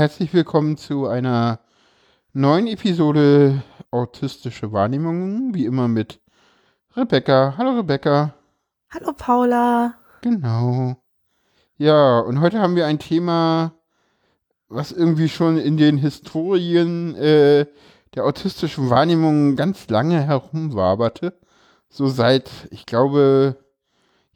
Herzlich willkommen zu einer neuen Episode Autistische Wahrnehmungen, wie immer mit Rebecca. Hallo Rebecca. Hallo Paula. Genau. Ja, und heute haben wir ein Thema, was irgendwie schon in den Historien äh, der autistischen Wahrnehmung ganz lange herumwaberte. So seit, ich glaube,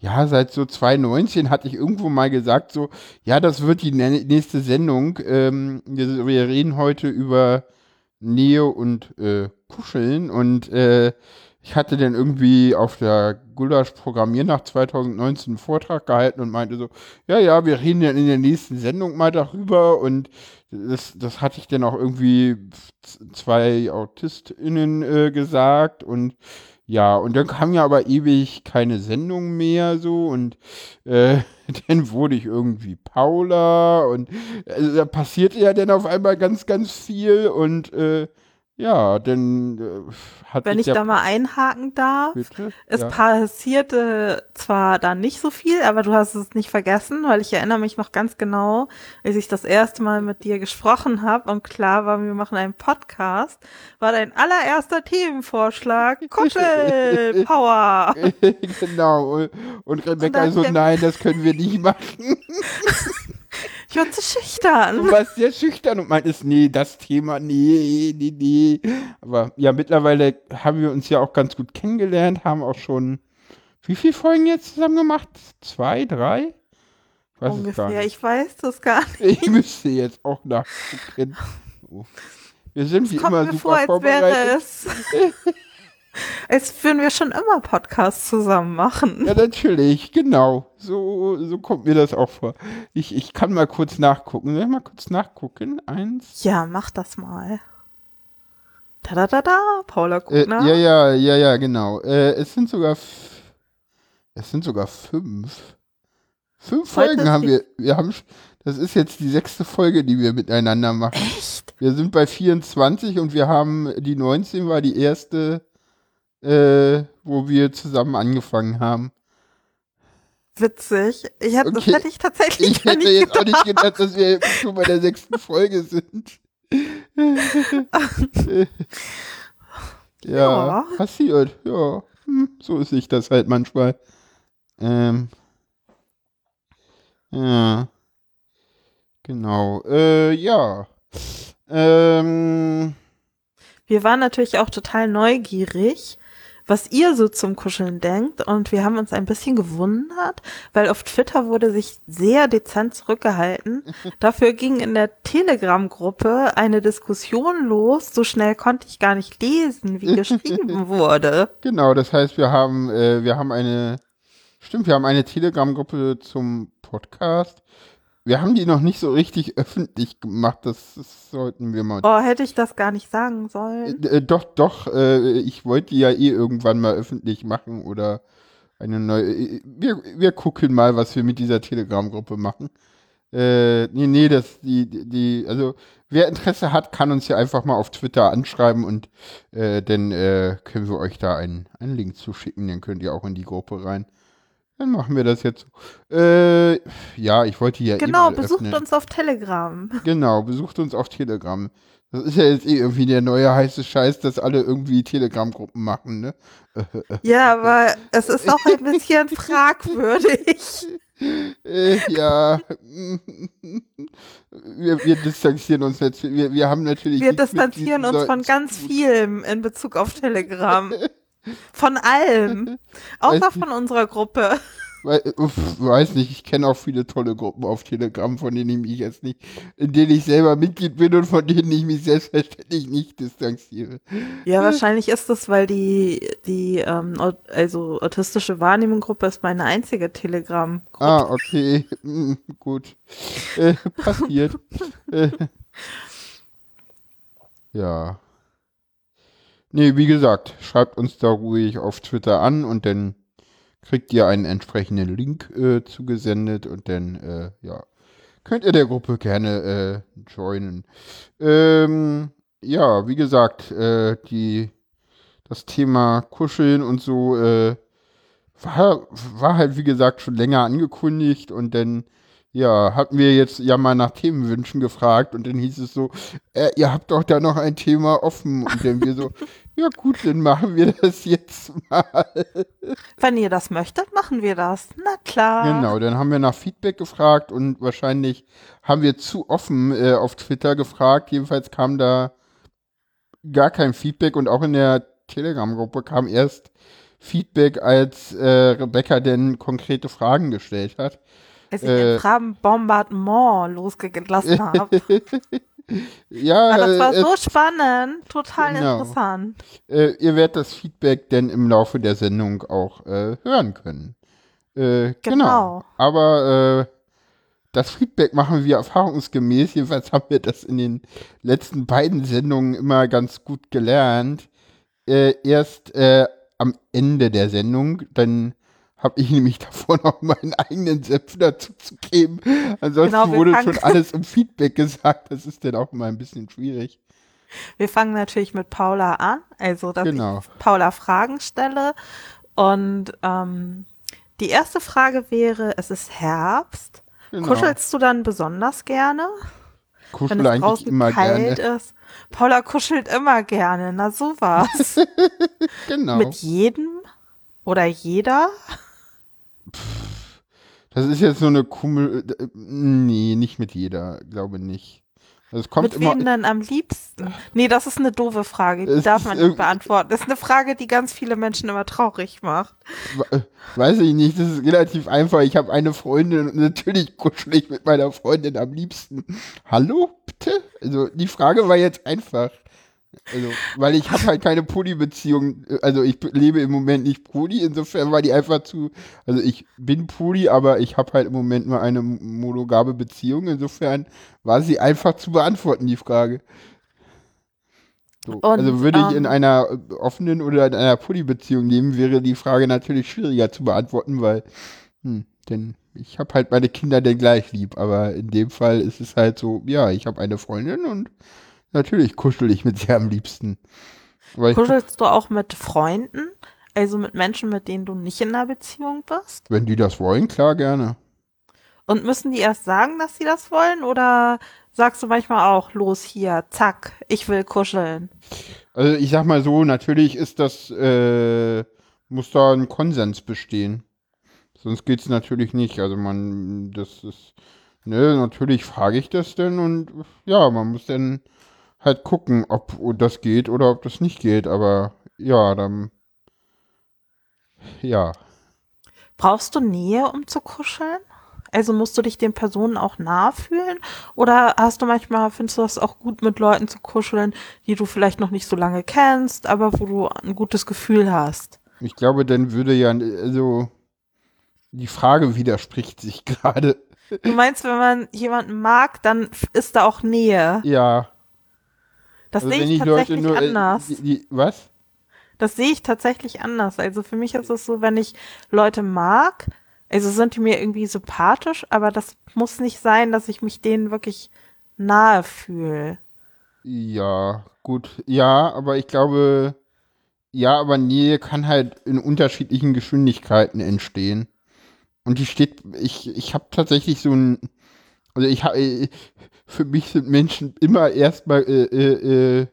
ja, seit so 2019 hatte ich irgendwo mal gesagt, so, ja, das wird die nächste Sendung. Ähm, wir, wir, reden heute über Nähe und äh, Kuscheln und äh, ich hatte dann irgendwie auf der Gulasch Programmiernacht 2019 einen Vortrag gehalten und meinte so, ja, ja, wir reden dann in der nächsten Sendung mal darüber und das, das hatte ich dann auch irgendwie zwei AutistInnen äh, gesagt und ja, und dann kam ja aber ewig keine Sendung mehr so und äh, dann wurde ich irgendwie Paula und also, da passierte ja dann auf einmal ganz, ganz viel und äh, ja, dann äh, hat Wenn ich da mal einhaken darf. Bitte? Es ja. passierte zwar da nicht so viel, aber du hast es nicht vergessen, weil ich erinnere mich noch ganz genau, als ich das erste Mal mit dir gesprochen habe und klar war, wir machen einen Podcast, war dein allererster Themenvorschlag Kuschel Power. genau. Und Rebecca und so, nein, das können wir nicht machen. Ich war zu schüchtern. Du warst sehr schüchtern und meintest, nee, das Thema, nee, nee, nee. Aber ja, mittlerweile haben wir uns ja auch ganz gut kennengelernt, haben auch schon, wie viele Folgen jetzt zusammen gemacht? Zwei, drei? Weiß Ungefähr, ich weiß das gar nicht. Ich müsste jetzt auch nachgucken. Wir sind wie immer super vor, als vorbereitet. Wäre es. Als würden wir schon immer Podcasts zusammen machen. Ja, natürlich, genau. So, so kommt mir das auch vor. Ich, ich kann mal kurz nachgucken. Soll ich mal kurz nachgucken? Eins. Ja, mach das mal. Da da da da, Paula guckt äh. Ja, ja, ja, ja, genau. Äh, es sind sogar es sind sogar fünf. Fünf Heute Folgen haben wir. Wir haben das ist jetzt die sechste Folge, die wir miteinander machen. Echt? Wir sind bei 24 und wir haben die 19 war die erste äh, wo wir zusammen angefangen haben. Witzig. Ich hab, okay. Das hätte ich tatsächlich Ich hätte jetzt gedacht. auch nicht gedacht, dass wir schon bei der sechsten Folge sind. ja, ja, passiert. Ja, hm, so ist sich das halt manchmal. Ähm, ja. Genau. Äh, ja. Ähm, wir waren natürlich auch total neugierig, was ihr so zum Kuscheln denkt. Und wir haben uns ein bisschen gewundert, weil auf Twitter wurde sich sehr dezent zurückgehalten. Dafür ging in der Telegram-Gruppe eine Diskussion los. So schnell konnte ich gar nicht lesen, wie geschrieben wurde. Genau, das heißt, wir haben, äh, wir haben eine, stimmt, wir haben eine Telegram-Gruppe zum Podcast. Wir haben die noch nicht so richtig öffentlich gemacht, das, das sollten wir mal. Oh, hätte ich das gar nicht sagen sollen? Äh, äh, doch, doch, äh, ich wollte die ja eh irgendwann mal öffentlich machen oder eine neue. Äh, wir, wir gucken mal, was wir mit dieser Telegram-Gruppe machen. Äh, nee, nee, das, die, die, also wer Interesse hat, kann uns ja einfach mal auf Twitter anschreiben und äh, dann äh, können wir euch da einen, einen Link zuschicken, dann könnt ihr auch in die Gruppe rein. Dann machen wir das jetzt. Äh, ja, ich wollte ja. Genau, besucht öffnen. uns auf Telegram. Genau, besucht uns auf Telegram. Das ist ja jetzt eh irgendwie der neue heiße Scheiß, dass alle irgendwie Telegram-Gruppen machen, ne? Ja, aber es ist auch ein bisschen fragwürdig. Äh, ja, wir, wir, distanzieren uns jetzt. Wir, wir haben natürlich. Wir distanzieren uns von ganz vielem in Bezug auf Telegram. Von allem. Außer von unserer Gruppe. weiß nicht, ich kenne auch viele tolle Gruppen auf Telegram, von denen ich mich jetzt nicht, in denen ich selber Mitglied bin und von denen ich mich selbstverständlich nicht distanziere. Ja, wahrscheinlich ist das, weil die, die, ähm, also autistische Wahrnehmung Gruppe ist meine einzige Telegram-Gruppe. Ah, okay, hm, gut. Äh, passiert. äh. Ja. Nee, wie gesagt, schreibt uns da ruhig auf Twitter an und dann kriegt ihr einen entsprechenden Link äh, zugesendet und dann, äh, ja, könnt ihr der Gruppe gerne äh, joinen. Ähm, ja, wie gesagt, äh, die, das Thema Kuscheln und so äh, war, war halt, wie gesagt, schon länger angekündigt und dann ja, hatten wir jetzt ja mal nach Themenwünschen gefragt und dann hieß es so, äh, ihr habt doch da noch ein Thema offen. Und dann wir so, ja gut, dann machen wir das jetzt mal. Wenn ihr das möchtet, machen wir das. Na klar. Genau, dann haben wir nach Feedback gefragt und wahrscheinlich haben wir zu offen äh, auf Twitter gefragt. Jedenfalls kam da gar kein Feedback und auch in der Telegram-Gruppe kam erst Feedback, als äh, Rebecca denn konkrete Fragen gestellt hat. Als ich äh, ein Fragenbombardement losgelassen habe. Ja, Aber das war äh, so spannend, total genau. interessant. Äh, ihr werdet das Feedback denn im Laufe der Sendung auch äh, hören können. Äh, genau. genau. Aber äh, das Feedback machen wir erfahrungsgemäß. Jedenfalls haben wir das in den letzten beiden Sendungen immer ganz gut gelernt. Äh, erst äh, am Ende der Sendung, dann habe ich nämlich davor noch meinen eigenen Senf dazu zu geben. Ansonsten genau, wurde schon alles um Feedback gesagt. Das ist dann auch immer ein bisschen schwierig. Wir fangen natürlich mit Paula an, also dass genau. ich Paula Fragen stelle. Und ähm, die erste Frage wäre, es ist Herbst. Genau. Kuschelst du dann besonders gerne? Kuschel wenn es eigentlich immer kalt gerne. ist. Paula kuschelt immer gerne, na sowas. genau. Mit jedem oder jeder? Das ist jetzt so eine Kummel. Nee, nicht mit jeder, glaube nicht. Also kommt mit wem denn am liebsten? Nee, das ist eine doofe Frage, die darf man nicht beantworten. Das ist eine Frage, die ganz viele Menschen immer traurig macht. Äh, weiß ich nicht, das ist relativ einfach. Ich habe eine Freundin und natürlich kuschel ich mit meiner Freundin am liebsten. Hallo, bitte? Also die Frage war jetzt einfach. Also, weil ich habe halt keine Poly-Beziehung, also ich lebe im Moment nicht Poly, insofern war die einfach zu, also ich bin Poly, aber ich habe halt im Moment nur eine monogame Beziehung, insofern war sie einfach zu beantworten, die Frage. So, Und, also würde ich um, in ähm, einer offenen oder in einer Poly-Beziehung leben, wäre die Frage natürlich schwieriger zu beantworten, weil, hm, denn ich habe halt meine Kinder denn gleich lieb, aber in dem Fall ist es halt so, ja, ich habe eine Freundin und Natürlich kuschel ich mit sehr am liebsten. Kuschelst du auch mit Freunden? Also mit Menschen, mit denen du nicht in einer Beziehung bist? Wenn die das wollen, klar, gerne. Und müssen die erst sagen, dass sie das wollen? Oder sagst du manchmal auch, los hier, zack, ich will kuscheln? Also ich sag mal so, natürlich ist das, äh, muss da ein Konsens bestehen. Sonst geht's natürlich nicht. Also man, das ist, ne, natürlich frage ich das denn und ja, man muss dann halt gucken, ob das geht oder ob das nicht geht. Aber ja, dann. Ja. Brauchst du Nähe, um zu kuscheln? Also musst du dich den Personen auch nah fühlen? Oder hast du manchmal, findest du das auch gut, mit Leuten zu kuscheln, die du vielleicht noch nicht so lange kennst, aber wo du ein gutes Gefühl hast? Ich glaube, dann würde ja, also, die Frage widerspricht sich gerade. Du meinst, wenn man jemanden mag, dann ist da auch Nähe? Ja. Das also sehe ich tatsächlich nur, äh, anders. Die, die, was? Das sehe ich tatsächlich anders. Also für mich ist es so, wenn ich Leute mag, also sind die mir irgendwie sympathisch, aber das muss nicht sein, dass ich mich denen wirklich nahe fühle. Ja, gut. Ja, aber ich glaube, ja, aber Nähe kann halt in unterschiedlichen Geschwindigkeiten entstehen. Und die steht, ich, ich habe tatsächlich so ein, also ich habe, für mich sind Menschen immer erstmal, äh, äh, äh,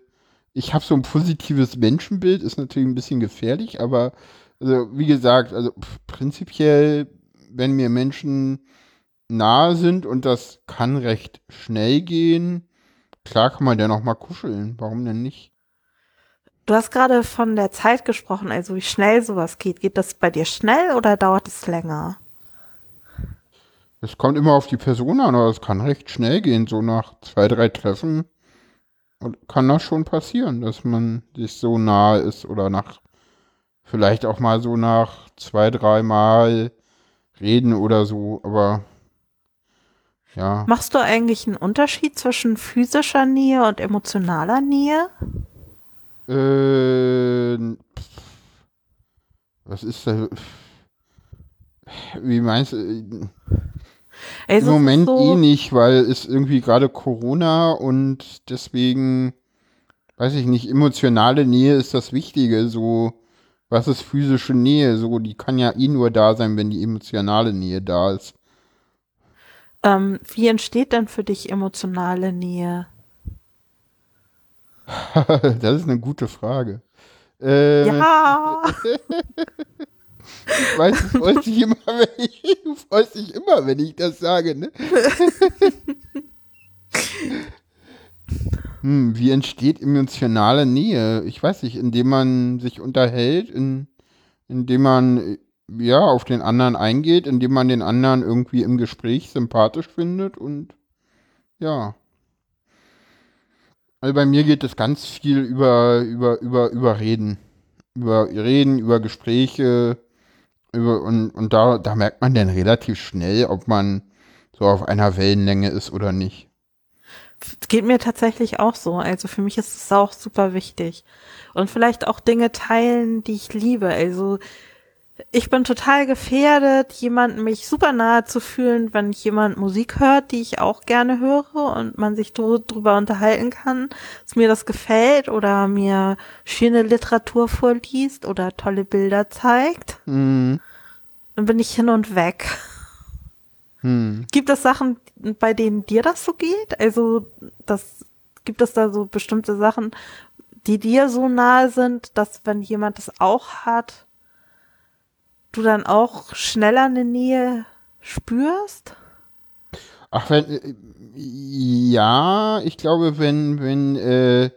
ich habe so ein positives Menschenbild, ist natürlich ein bisschen gefährlich, aber also wie gesagt, also prinzipiell, wenn mir Menschen nahe sind und das kann recht schnell gehen, klar kann man ja noch mal kuscheln, warum denn nicht? Du hast gerade von der Zeit gesprochen, also wie schnell sowas geht. Geht das bei dir schnell oder dauert es länger? Es kommt immer auf die Person an, aber es kann recht schnell gehen. So nach zwei, drei Treffen kann das schon passieren, dass man sich so nahe ist oder nach vielleicht auch mal so nach zwei, drei Mal reden oder so, aber ja. Machst du eigentlich einen Unterschied zwischen physischer Nähe und emotionaler Nähe? Äh, was ist da? Wie meinst du? Also Im Moment so eh nicht, weil es irgendwie gerade Corona und deswegen, weiß ich nicht, emotionale Nähe ist das Wichtige. So, was ist physische Nähe? So, die kann ja eh nur da sein, wenn die emotionale Nähe da ist. Ähm, wie entsteht denn für dich emotionale Nähe? das ist eine gute Frage. Äh, ja. ich weiß, du freust dich immer, wenn ich, du freust dich immer, wenn ich das sage, ne? hm, wie entsteht emotionale Nähe? Ich weiß nicht, indem man sich unterhält, in, indem man ja auf den anderen eingeht, indem man den anderen irgendwie im Gespräch sympathisch findet und ja. Also bei mir geht es ganz viel über, über, über, über Reden. Über Reden, über Gespräche, und, und da, da merkt man dann relativ schnell, ob man so auf einer Wellenlänge ist oder nicht. Geht mir tatsächlich auch so. Also für mich ist es auch super wichtig. Und vielleicht auch Dinge teilen, die ich liebe. Also ich bin total gefährdet, jemanden mich super nahe zu fühlen, wenn jemand Musik hört, die ich auch gerne höre und man sich drüber unterhalten kann, dass mir das gefällt oder mir schöne Literatur vorliest oder tolle Bilder zeigt. Mhm. Dann bin ich hin und weg. Mhm. Gibt es Sachen, bei denen dir das so geht? Also, das, gibt es da so bestimmte Sachen, die dir so nahe sind, dass wenn jemand das auch hat, du dann auch schneller eine Nähe spürst? Ach, wenn, äh, ja, ich glaube, wenn, wenn, äh,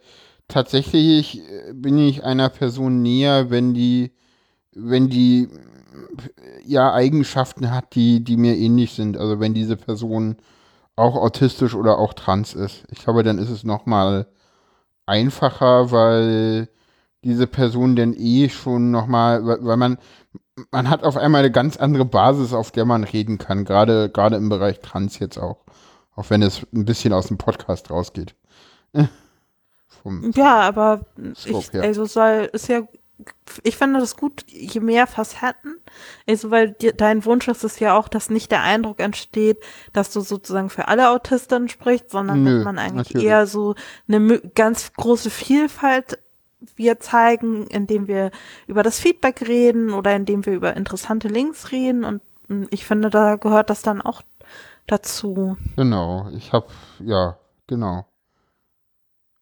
tatsächlich äh, bin ich einer Person näher, wenn die, wenn die, ja, Eigenschaften hat, die, die mir ähnlich sind. Also wenn diese Person auch autistisch oder auch trans ist. Ich glaube, dann ist es nochmal einfacher, weil diese Person denn eh schon nochmal, weil man, man hat auf einmal eine ganz andere Basis, auf der man reden kann, gerade, gerade im Bereich Trans jetzt auch. Auch wenn es ein bisschen aus dem Podcast rausgeht. ja, aber ich, also soll, ist ja, ich finde das gut, je mehr Facetten, also weil dir, dein Wunsch ist es ja auch, dass nicht der Eindruck entsteht, dass du sozusagen für alle Autisten sprichst, sondern Nö, dass man eigentlich natürlich. eher so eine ganz große Vielfalt wir zeigen, indem wir über das Feedback reden oder indem wir über interessante Links reden. Und ich finde, da gehört das dann auch dazu. Genau, ich habe, ja, genau.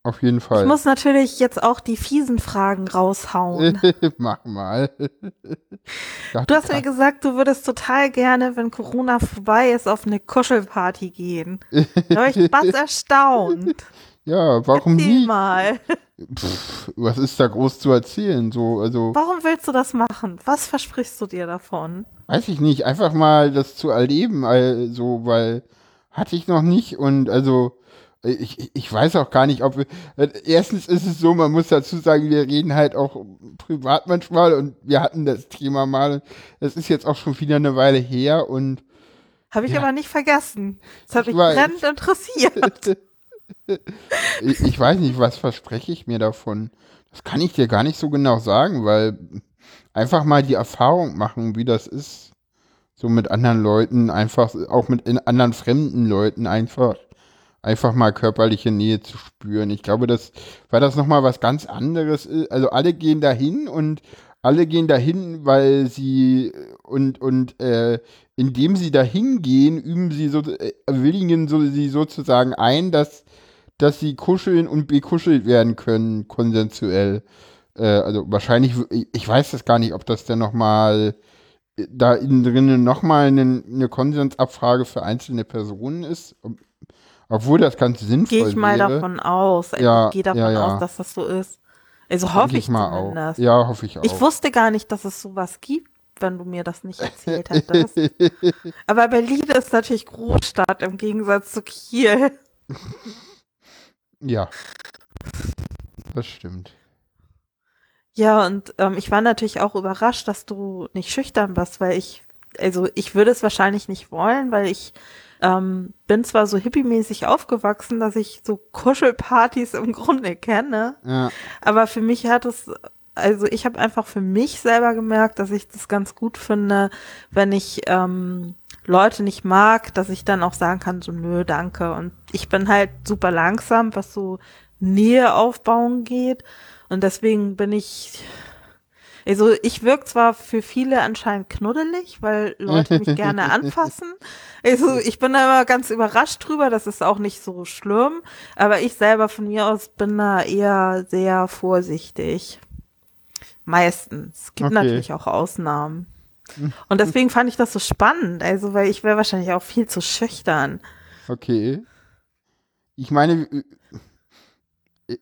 Auf jeden Fall. Ich muss natürlich jetzt auch die fiesen Fragen raushauen. Mach mal. du hast mir gesagt, du würdest total gerne, wenn Corona vorbei ist, auf eine Kuschelparty gehen. Da war ich was erstaunt. Ja, warum Erzähl nie? mal. Pff, was ist da groß zu erzählen? So, also. Warum willst du das machen? Was versprichst du dir davon? Weiß ich nicht. Einfach mal das zu erleben, also, weil hatte ich noch nicht und also ich, ich weiß auch gar nicht, ob wir, erstens ist es so, man muss dazu sagen, wir reden halt auch privat manchmal und wir hatten das Thema mal. Es ist jetzt auch schon wieder eine Weile her und habe ich ja. aber nicht vergessen. Das hat mich brennend interessiert. ich, ich weiß nicht, was verspreche ich mir davon. Das kann ich dir gar nicht so genau sagen, weil einfach mal die Erfahrung machen, wie das ist, so mit anderen Leuten, einfach auch mit anderen fremden Leuten einfach einfach mal körperliche Nähe zu spüren. Ich glaube, das, weil das nochmal was ganz anderes ist. Also alle gehen dahin und alle gehen dahin, weil sie und und äh, indem sie dahin gehen, üben sie so äh, willigen so sie sozusagen ein, dass dass sie kuscheln und bekuschelt werden können, konsensuell. Äh, also wahrscheinlich, ich weiß das gar nicht, ob das denn nochmal äh, da innen drinnen nochmal eine, eine Konsensabfrage für einzelne Personen ist. Obwohl das ganz sinnvoll ist. Gehe ich mal wäre. davon aus. Also ja, ich gehe davon ja, ja. aus, dass das so ist. Also hoffe ich, ich mal zumindest. Auch. Ja, hoffe ich auch. Ich wusste gar nicht, dass es sowas gibt, wenn du mir das nicht erzählt hättest. Aber Berlin ist natürlich Großstadt im Gegensatz zu Kiel. Ja. Das stimmt. Ja, und ähm, ich war natürlich auch überrascht, dass du nicht schüchtern warst, weil ich, also ich würde es wahrscheinlich nicht wollen, weil ich ähm, bin zwar so hippiemäßig aufgewachsen, dass ich so Kuschelpartys im Grunde kenne, ja. aber für mich hat es, also ich habe einfach für mich selber gemerkt, dass ich das ganz gut finde, wenn ich ähm, Leute nicht mag, dass ich dann auch sagen kann, so nö, danke. Und ich bin halt super langsam, was so Nähe aufbauen geht. Und deswegen bin ich, Also ich wirke zwar für viele anscheinend knuddelig, weil Leute mich gerne anfassen. Also ich bin da immer ganz überrascht drüber, das ist auch nicht so schlimm, aber ich selber von mir aus bin da eher sehr vorsichtig. Meistens. Es gibt Okay. natürlich auch Ausnahmen. Und deswegen fand ich das so spannend, also weil ich wäre wahrscheinlich auch viel zu schüchtern. Okay. Ich meine, äh,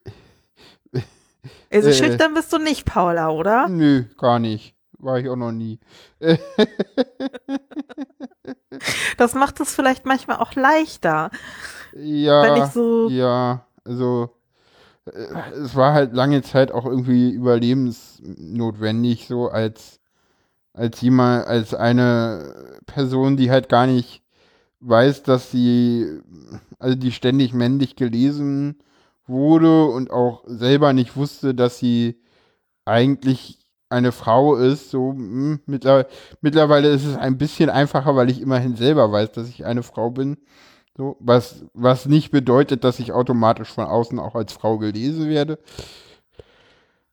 Also Äh. schüchtern bist du nicht, Paula, oder? nö, gar nicht. War ich auch noch nie. Das macht es vielleicht manchmal auch leichter, Ja, wenn ich so ja, also äh, es war halt lange Zeit auch irgendwie überlebensnotwendig, so als als jemand, als eine Person, die halt gar nicht weiß, dass sie, also die ständig männlich gelesen wurde und auch selber nicht wusste, dass sie eigentlich eine Frau ist. So hm, mittler, mittlerweile ist es ein bisschen einfacher, weil ich immerhin selber weiß, dass ich eine Frau bin. So, was, was nicht bedeutet, dass ich automatisch von außen auch als Frau gelesen werde.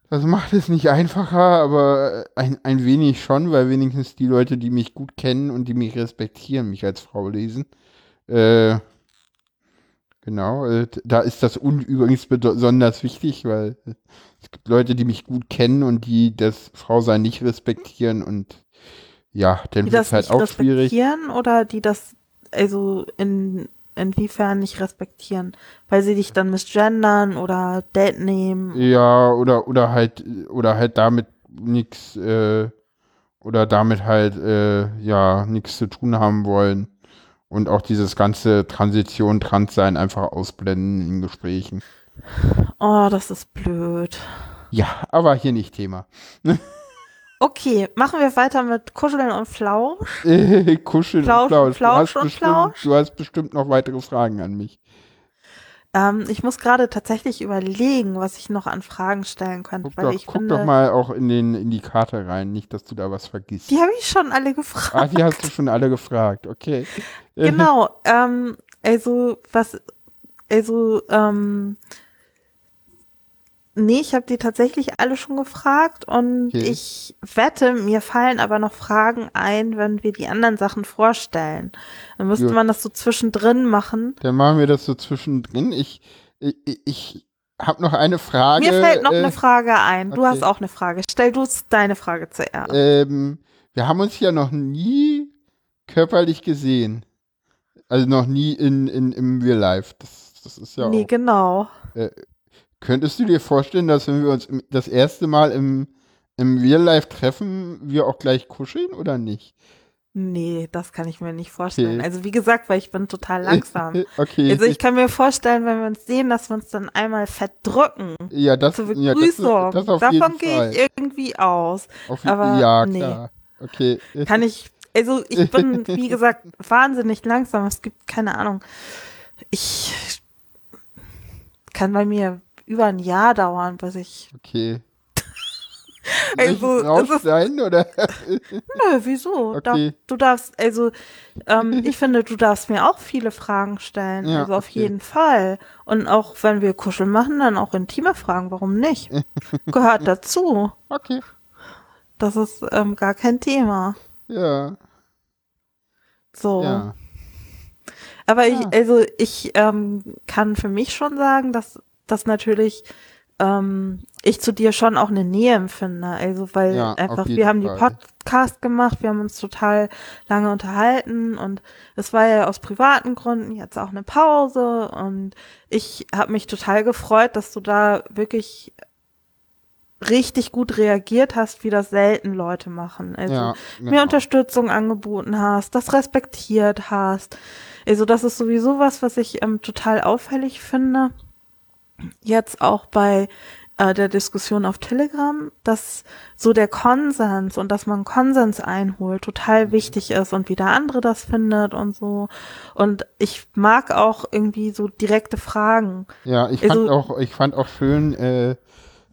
Das macht es nicht einfacher, aber ein, ein wenig schon, weil wenigstens die Leute, die mich gut kennen und die mich respektieren, mich als Frau lesen. Äh, genau, äh, da ist das un übrigens besonders wichtig, weil äh, es gibt Leute, die mich gut kennen und die das Frausein nicht respektieren und ja, dann die wird das es halt auch schwierig. respektieren oder die das also in inwiefern nicht respektieren, weil sie dich dann misgendern oder Date nehmen. Ja, oder, oder halt, oder halt damit nichts, äh, oder damit halt, äh, ja, nichts zu tun haben wollen. Und auch dieses ganze Transition, Transsein einfach ausblenden in Gesprächen. Oh, das ist blöd. Ja, aber hier nicht Thema. Okay, machen wir weiter mit Kuscheln und Flausch. Kuscheln Flausch, und Flausch. Flausch du, hast und bestimmt, Flausch? du hast bestimmt noch weitere Fragen an mich. Ähm, ich muss gerade tatsächlich überlegen, was ich noch an Fragen stellen könnte, Guck, weil doch, ich guck finde, doch mal auch in, den, in die Karte rein, nicht, dass du da was vergisst. die habe ich schon alle gefragt. Ah, die hast du schon alle gefragt, okay. Genau, ähm, also was, also, ähm, nee, ich habe die tatsächlich alle schon gefragt und Okay. ich wette, mir fallen aber noch Fragen ein, wenn wir die anderen Sachen vorstellen. Dann müsste Gut. man das so zwischendrin machen. Dann machen wir das so zwischendrin. Ich, ich, ich habe noch eine Frage. Mir fällt noch äh, eine Frage ein. Du okay. hast auch eine Frage. Stell du deine Frage zuerst. Ähm, wir haben uns ja noch nie körperlich gesehen. Also noch nie in, in, im Real Life. Das, das ist ja nee, auch. genau. Könntest du dir vorstellen, dass wenn wir uns das erste Mal im, im Real Life treffen, wir auch gleich kuscheln oder nicht? Nee, das kann ich mir nicht vorstellen. Okay. Also wie gesagt, weil ich bin total langsam. okay. Also ich kann mir vorstellen, wenn wir uns sehen, dass wir uns dann einmal verdrücken. ja, das, Zur ja, das, Begrüßung. das Davon gehe ich irgendwie aus. Auf, aber ja, nee. klar. Okay. Kann ich, also ich bin, wie gesagt, wahnsinnig langsam. Es gibt keine Ahnung. Ich kann bei mir über ein Jahr dauern, bis ich. Okay. Also, es ist- sein oder? Nö, wieso? Okay. Du darfst, also ähm, ich finde, du darfst mir auch viele Fragen stellen. Ja, also auf okay. jeden Fall. Und auch wenn wir kuscheln machen, dann auch intime Fragen. Warum nicht? Gehört dazu. Okay. Das ist ähm, gar kein Thema. Ja. So. Ja. Aber Ja. ich, also ich ähm, kann für mich schon sagen, dass das natürlich ähm, ich zu dir schon auch eine Nähe empfinde. Also weil Ja, einfach, wir haben die Fall. Podcast gemacht, wir haben uns total lange unterhalten und es war ja aus privaten Gründen jetzt auch eine Pause und ich habe mich total gefreut, dass du da wirklich richtig gut reagiert hast, wie das selten Leute machen. Also ja. mir genau. Unterstützung angeboten hast, das respektiert hast. Also das ist sowieso was, was ich ähm, total auffällig finde. Jetzt auch bei äh, der Diskussion auf Telegram, dass so der Konsens und dass man Konsens einholt total wichtig ist und wie der andere das findet und so. Und ich mag auch irgendwie so direkte Fragen. Ja, ich Also- fand auch, ich fand auch schön, äh,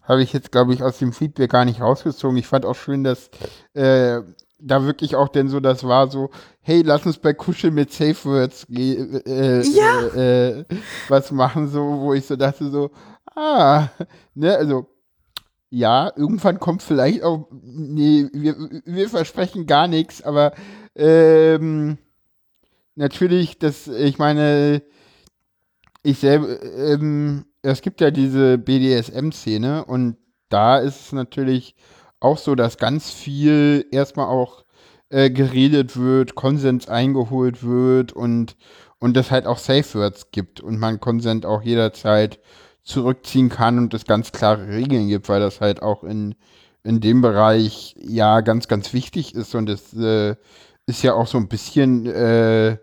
habe ich jetzt, glaube ich, aus dem Feedback gar nicht rausgezogen. Ich fand auch schön, dass äh, da wirklich auch denn so, das war so, hey, lass uns bei Kuschel mit Safe Words ge- äh, Ja. äh, äh, was machen, so, wo ich so dachte, so, ah, ne, also ja, irgendwann kommt vielleicht auch, nee, wir, wir versprechen gar nichts, aber ähm, natürlich, das, ich meine, ich selber, ähm, es gibt ja diese BDSM-Szene und da ist es natürlich auch so, dass ganz viel erstmal auch äh, geredet wird, Konsens eingeholt wird und, und es halt auch Safe Words gibt und man Konsent auch jederzeit zurückziehen kann und es ganz klare Regeln gibt, weil das halt auch in, in dem Bereich ja ganz, ganz wichtig ist und es äh, ist ja auch so ein bisschen äh,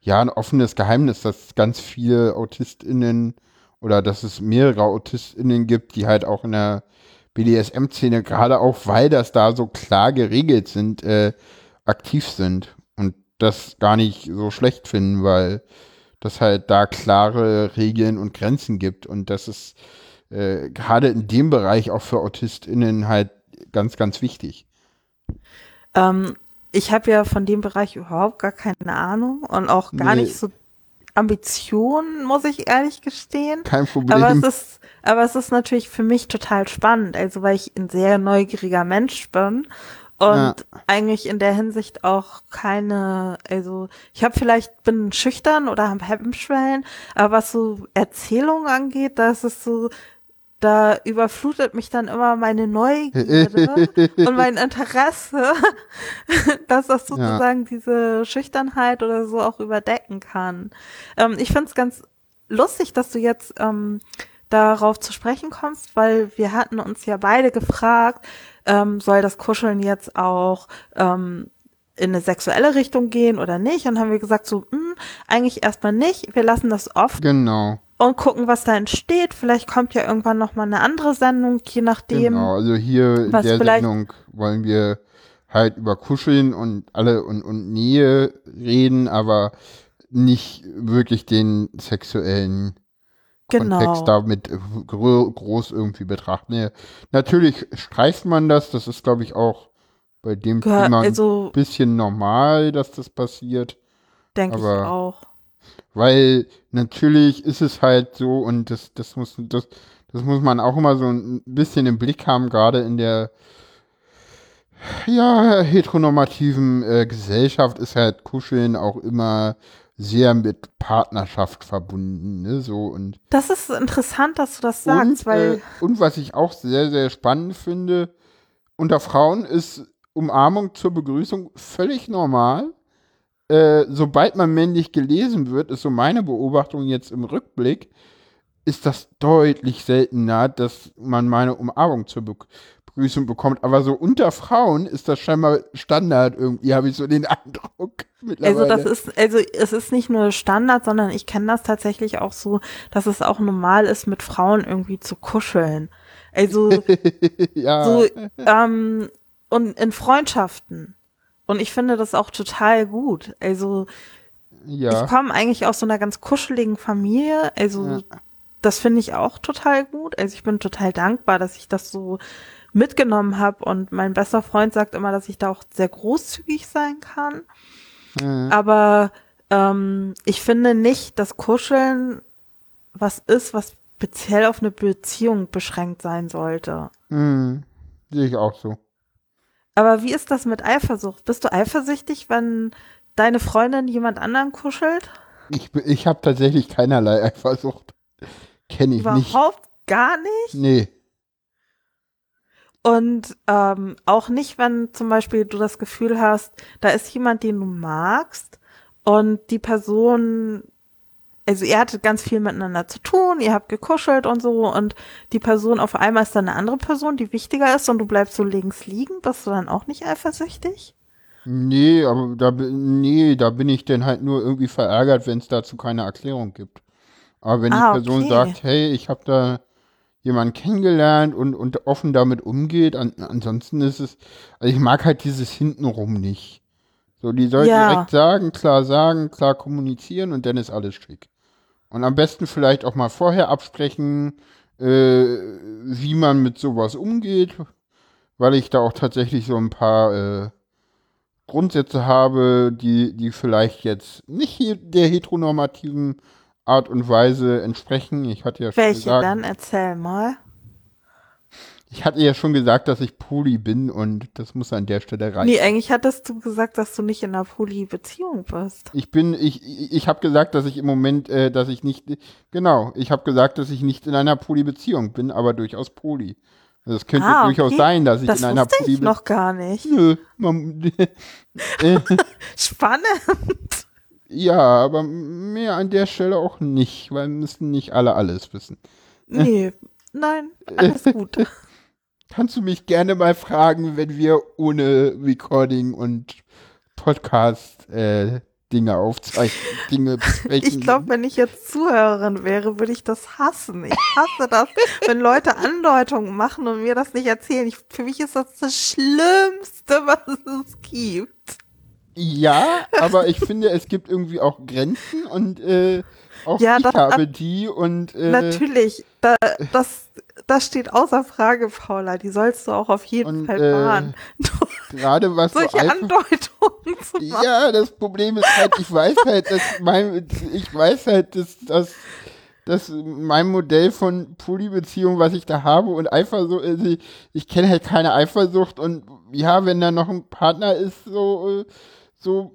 ja ein offenes Geheimnis, dass ganz viele AutistInnen oder dass es mehrere AutistInnen gibt, die halt auch in der BDSM-Szene, gerade auch weil das da so klar geregelt sind, äh, aktiv sind und das gar nicht so schlecht finden, weil das halt da klare Regeln und Grenzen gibt und das ist äh, gerade in dem Bereich auch für AutistInnen halt ganz, ganz wichtig. Ähm, ich habe ja von dem Bereich überhaupt gar keine Ahnung und auch gar nee. nicht so Ambitionen, muss ich ehrlich gestehen. Kein Problem. Aber es ist, aber es ist natürlich für mich total spannend, also weil ich ein sehr neugieriger Mensch bin und ja. eigentlich in der Hinsicht auch keine, also ich habe vielleicht bin schüchtern oder habe Hemmschwellen, aber was so Erzählungen angeht, da ist es so, da überflutet mich dann immer meine Neugierde und mein Interesse, dass das sozusagen ja. diese Schüchternheit oder so auch überdecken kann. Ähm, ich finde es ganz lustig, dass du jetzt ähm, darauf zu sprechen kommst, weil wir hatten uns ja beide gefragt, ähm, soll das Kuscheln jetzt auch ähm, in eine sexuelle Richtung gehen oder nicht? Und haben wir gesagt, so, mh, hm, eigentlich erstmal nicht. Wir lassen das oft. Genau. Und gucken, was da entsteht. Vielleicht kommt ja irgendwann nochmal eine andere Sendung, je nachdem. Genau, also hier in der Sendung wollen wir halt über Kuscheln und alle und, und Nähe reden, aber nicht wirklich den sexuellen genau. Kontext damit groß irgendwie betrachten. Natürlich streift man das, das ist, glaube ich, auch bei dem Gehör, Thema also, ein bisschen normal, dass das passiert. Denke ich auch. Weil natürlich ist es halt so, und das, das muss, das, das muss man auch immer so ein bisschen im Blick haben, gerade in der ja, heteronormativen äh, Gesellschaft ist halt Kuscheln auch immer sehr mit Partnerschaft verbunden, ne, so und. Das ist interessant, dass du das sagst, und, weil. Äh, und was ich auch sehr, sehr spannend finde, unter Frauen ist Umarmung zur Begrüßung völlig normal. Äh, sobald man männlich gelesen wird, ist so meine Beobachtung jetzt im Rückblick, ist das deutlich seltener, dass man meine Umarmung zur Be Begrüßung bekommt. Aber so unter Frauen ist das scheinbar Standard irgendwie, habe ich so den Eindruck. Also das ist, also es ist nicht nur Standard, sondern ich kenne das tatsächlich auch so, dass es auch normal ist, mit Frauen irgendwie zu kuscheln. Also ja. so ähm, und in Freundschaften. Und ich finde das auch total gut. Also ja. ich komme eigentlich aus so einer ganz kuscheligen Familie. Also ja. das finde ich auch total gut. Also ich bin total dankbar, dass ich das so mitgenommen habe. Und mein bester Freund sagt immer, dass ich da auch sehr großzügig sein kann. Mhm. Aber ähm, ich finde nicht, dass Kuscheln was ist, was speziell auf eine Beziehung beschränkt sein sollte. Mhm. Sehe ich auch so. Aber wie ist das mit Eifersucht? Bist du eifersüchtig, wenn deine Freundin jemand anderen kuschelt? Ich, ich habe tatsächlich keinerlei Eifersucht. Kenne ich Überhaupt nicht. Überhaupt gar nicht? Nee. Und ähm, auch nicht, wenn zum Beispiel du das Gefühl hast, da ist jemand, den du magst und die Person, also ihr hattet ganz viel miteinander zu tun, ihr habt gekuschelt und so und die Person auf einmal ist dann eine andere Person, die wichtiger ist und du bleibst so links liegen, bist du dann auch nicht eifersüchtig? Nee, aber da, nee, da bin ich dann halt nur irgendwie verärgert, wenn es dazu keine Erklärung gibt. Aber wenn ah, die Person okay. sagt, hey, ich habe da jemanden kennengelernt und, und offen damit umgeht. An, ansonsten ist es, also ich mag halt dieses Hintenrum nicht. So, die soll ja. direkt sagen, klar sagen, klar kommunizieren und dann ist alles schick. Und am besten vielleicht auch mal vorher absprechen, äh, wie man mit sowas umgeht, weil ich da auch tatsächlich so ein paar äh, Grundsätze habe, die, die vielleicht jetzt nicht der heteronormativen Art und Weise entsprechen. Ich hatte ja schon Welche gesagt, dann? Erzähl mal. Ich hatte ja schon gesagt, dass ich Poly bin und das muss an der Stelle reichen. Nee, eigentlich hattest du gesagt, dass du nicht in einer Poly-Beziehung bist. Ich bin, ich, ich, ich habe gesagt, dass ich im Moment, äh, dass ich nicht, genau, ich habe gesagt, dass ich nicht in einer Poly-Beziehung bin, aber durchaus Poly. Also es könnte Ah, durchaus okay. sein, dass ich Das in einer wusste ich Poly-Beziehung noch gar nicht. Nö, man, äh, Spannend. ja, aber mehr an der Stelle auch nicht, weil müssen nicht alle alles wissen. Nee, nein, alles gut. Kannst du mich gerne mal fragen, wenn wir ohne Recording und Podcast äh, Dinge aufzeichnen, Dinge besprechen. Ich glaube, wenn ich jetzt Zuhörerin wäre, würde ich das hassen. Ich hasse das, wenn Leute Andeutungen machen und mir das nicht erzählen. Ich, für mich ist das das Schlimmste, was es gibt. Ja, aber ich finde, es gibt irgendwie auch Grenzen und äh, auch Ja, ich das- habe die und äh, Natürlich, da, das, das steht außer Frage, Paula. Die sollst du auch auf jeden Und, Fall äh, wahren. gerade was so Solche Alpha- Andeutungen zu machen. Ja, das Problem ist halt, ich weiß halt, dass mein, ich weiß halt, dass, dass, dass mein Modell von Polybeziehung, was ich da habe und Eifersucht, also ich, ich kenne halt keine Eifersucht und ja, wenn da noch ein Partner ist, so, äh, so,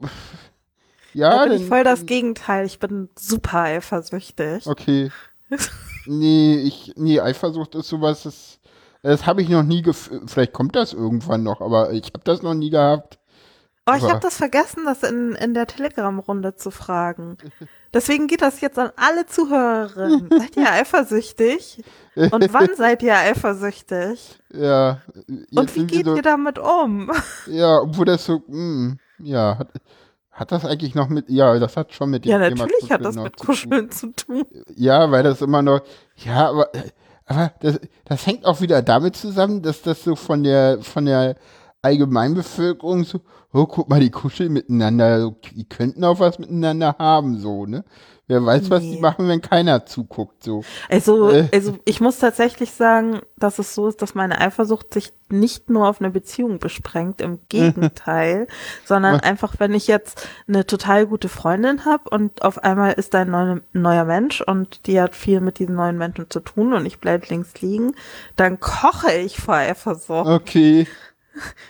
ja, da bin dann, ich voll das Gegenteil. Ich bin super eifersüchtig. okay. Nee, ich, nee, Eifersucht ist sowas, das, das habe ich noch nie gef vielleicht kommt das irgendwann noch, aber ich habe das noch nie gehabt. Oh, ich habe das vergessen, das in, in der Telegram-Runde zu fragen. Deswegen geht das jetzt an alle Zuhörerinnen. Seid ihr eifersüchtig? Und wann seid ihr eifersüchtig? Ja. Und wie geht so, ihr damit um? Ja, obwohl das so, mh, ja, hat, das eigentlich noch mit, ja, das hat schon mit dem Ja, Thema natürlich hat Kuscheln das noch mit zu tun. Kuscheln zu tun. Ja, weil das immer noch, ja, aber, aber das, das hängt auch wieder damit zusammen, dass das so von der, von der Allgemeinbevölkerung so, oh, guck mal, die kuscheln miteinander, die könnten auch was miteinander haben, so, ne? Wer weiß, was die machen, wenn keiner zuguckt, so. Also, Äh. also ich muss tatsächlich sagen, dass es so ist, dass meine Eifersucht sich nicht nur auf eine Beziehung beschränkt, im Gegenteil, sondern einfach, wenn ich jetzt eine total gute Freundin habe und auf einmal ist da ein neuer, neuer Mensch und die hat viel mit diesen neuen Menschen zu tun und ich bleib links liegen, dann koche ich vor Eifersucht. Okay.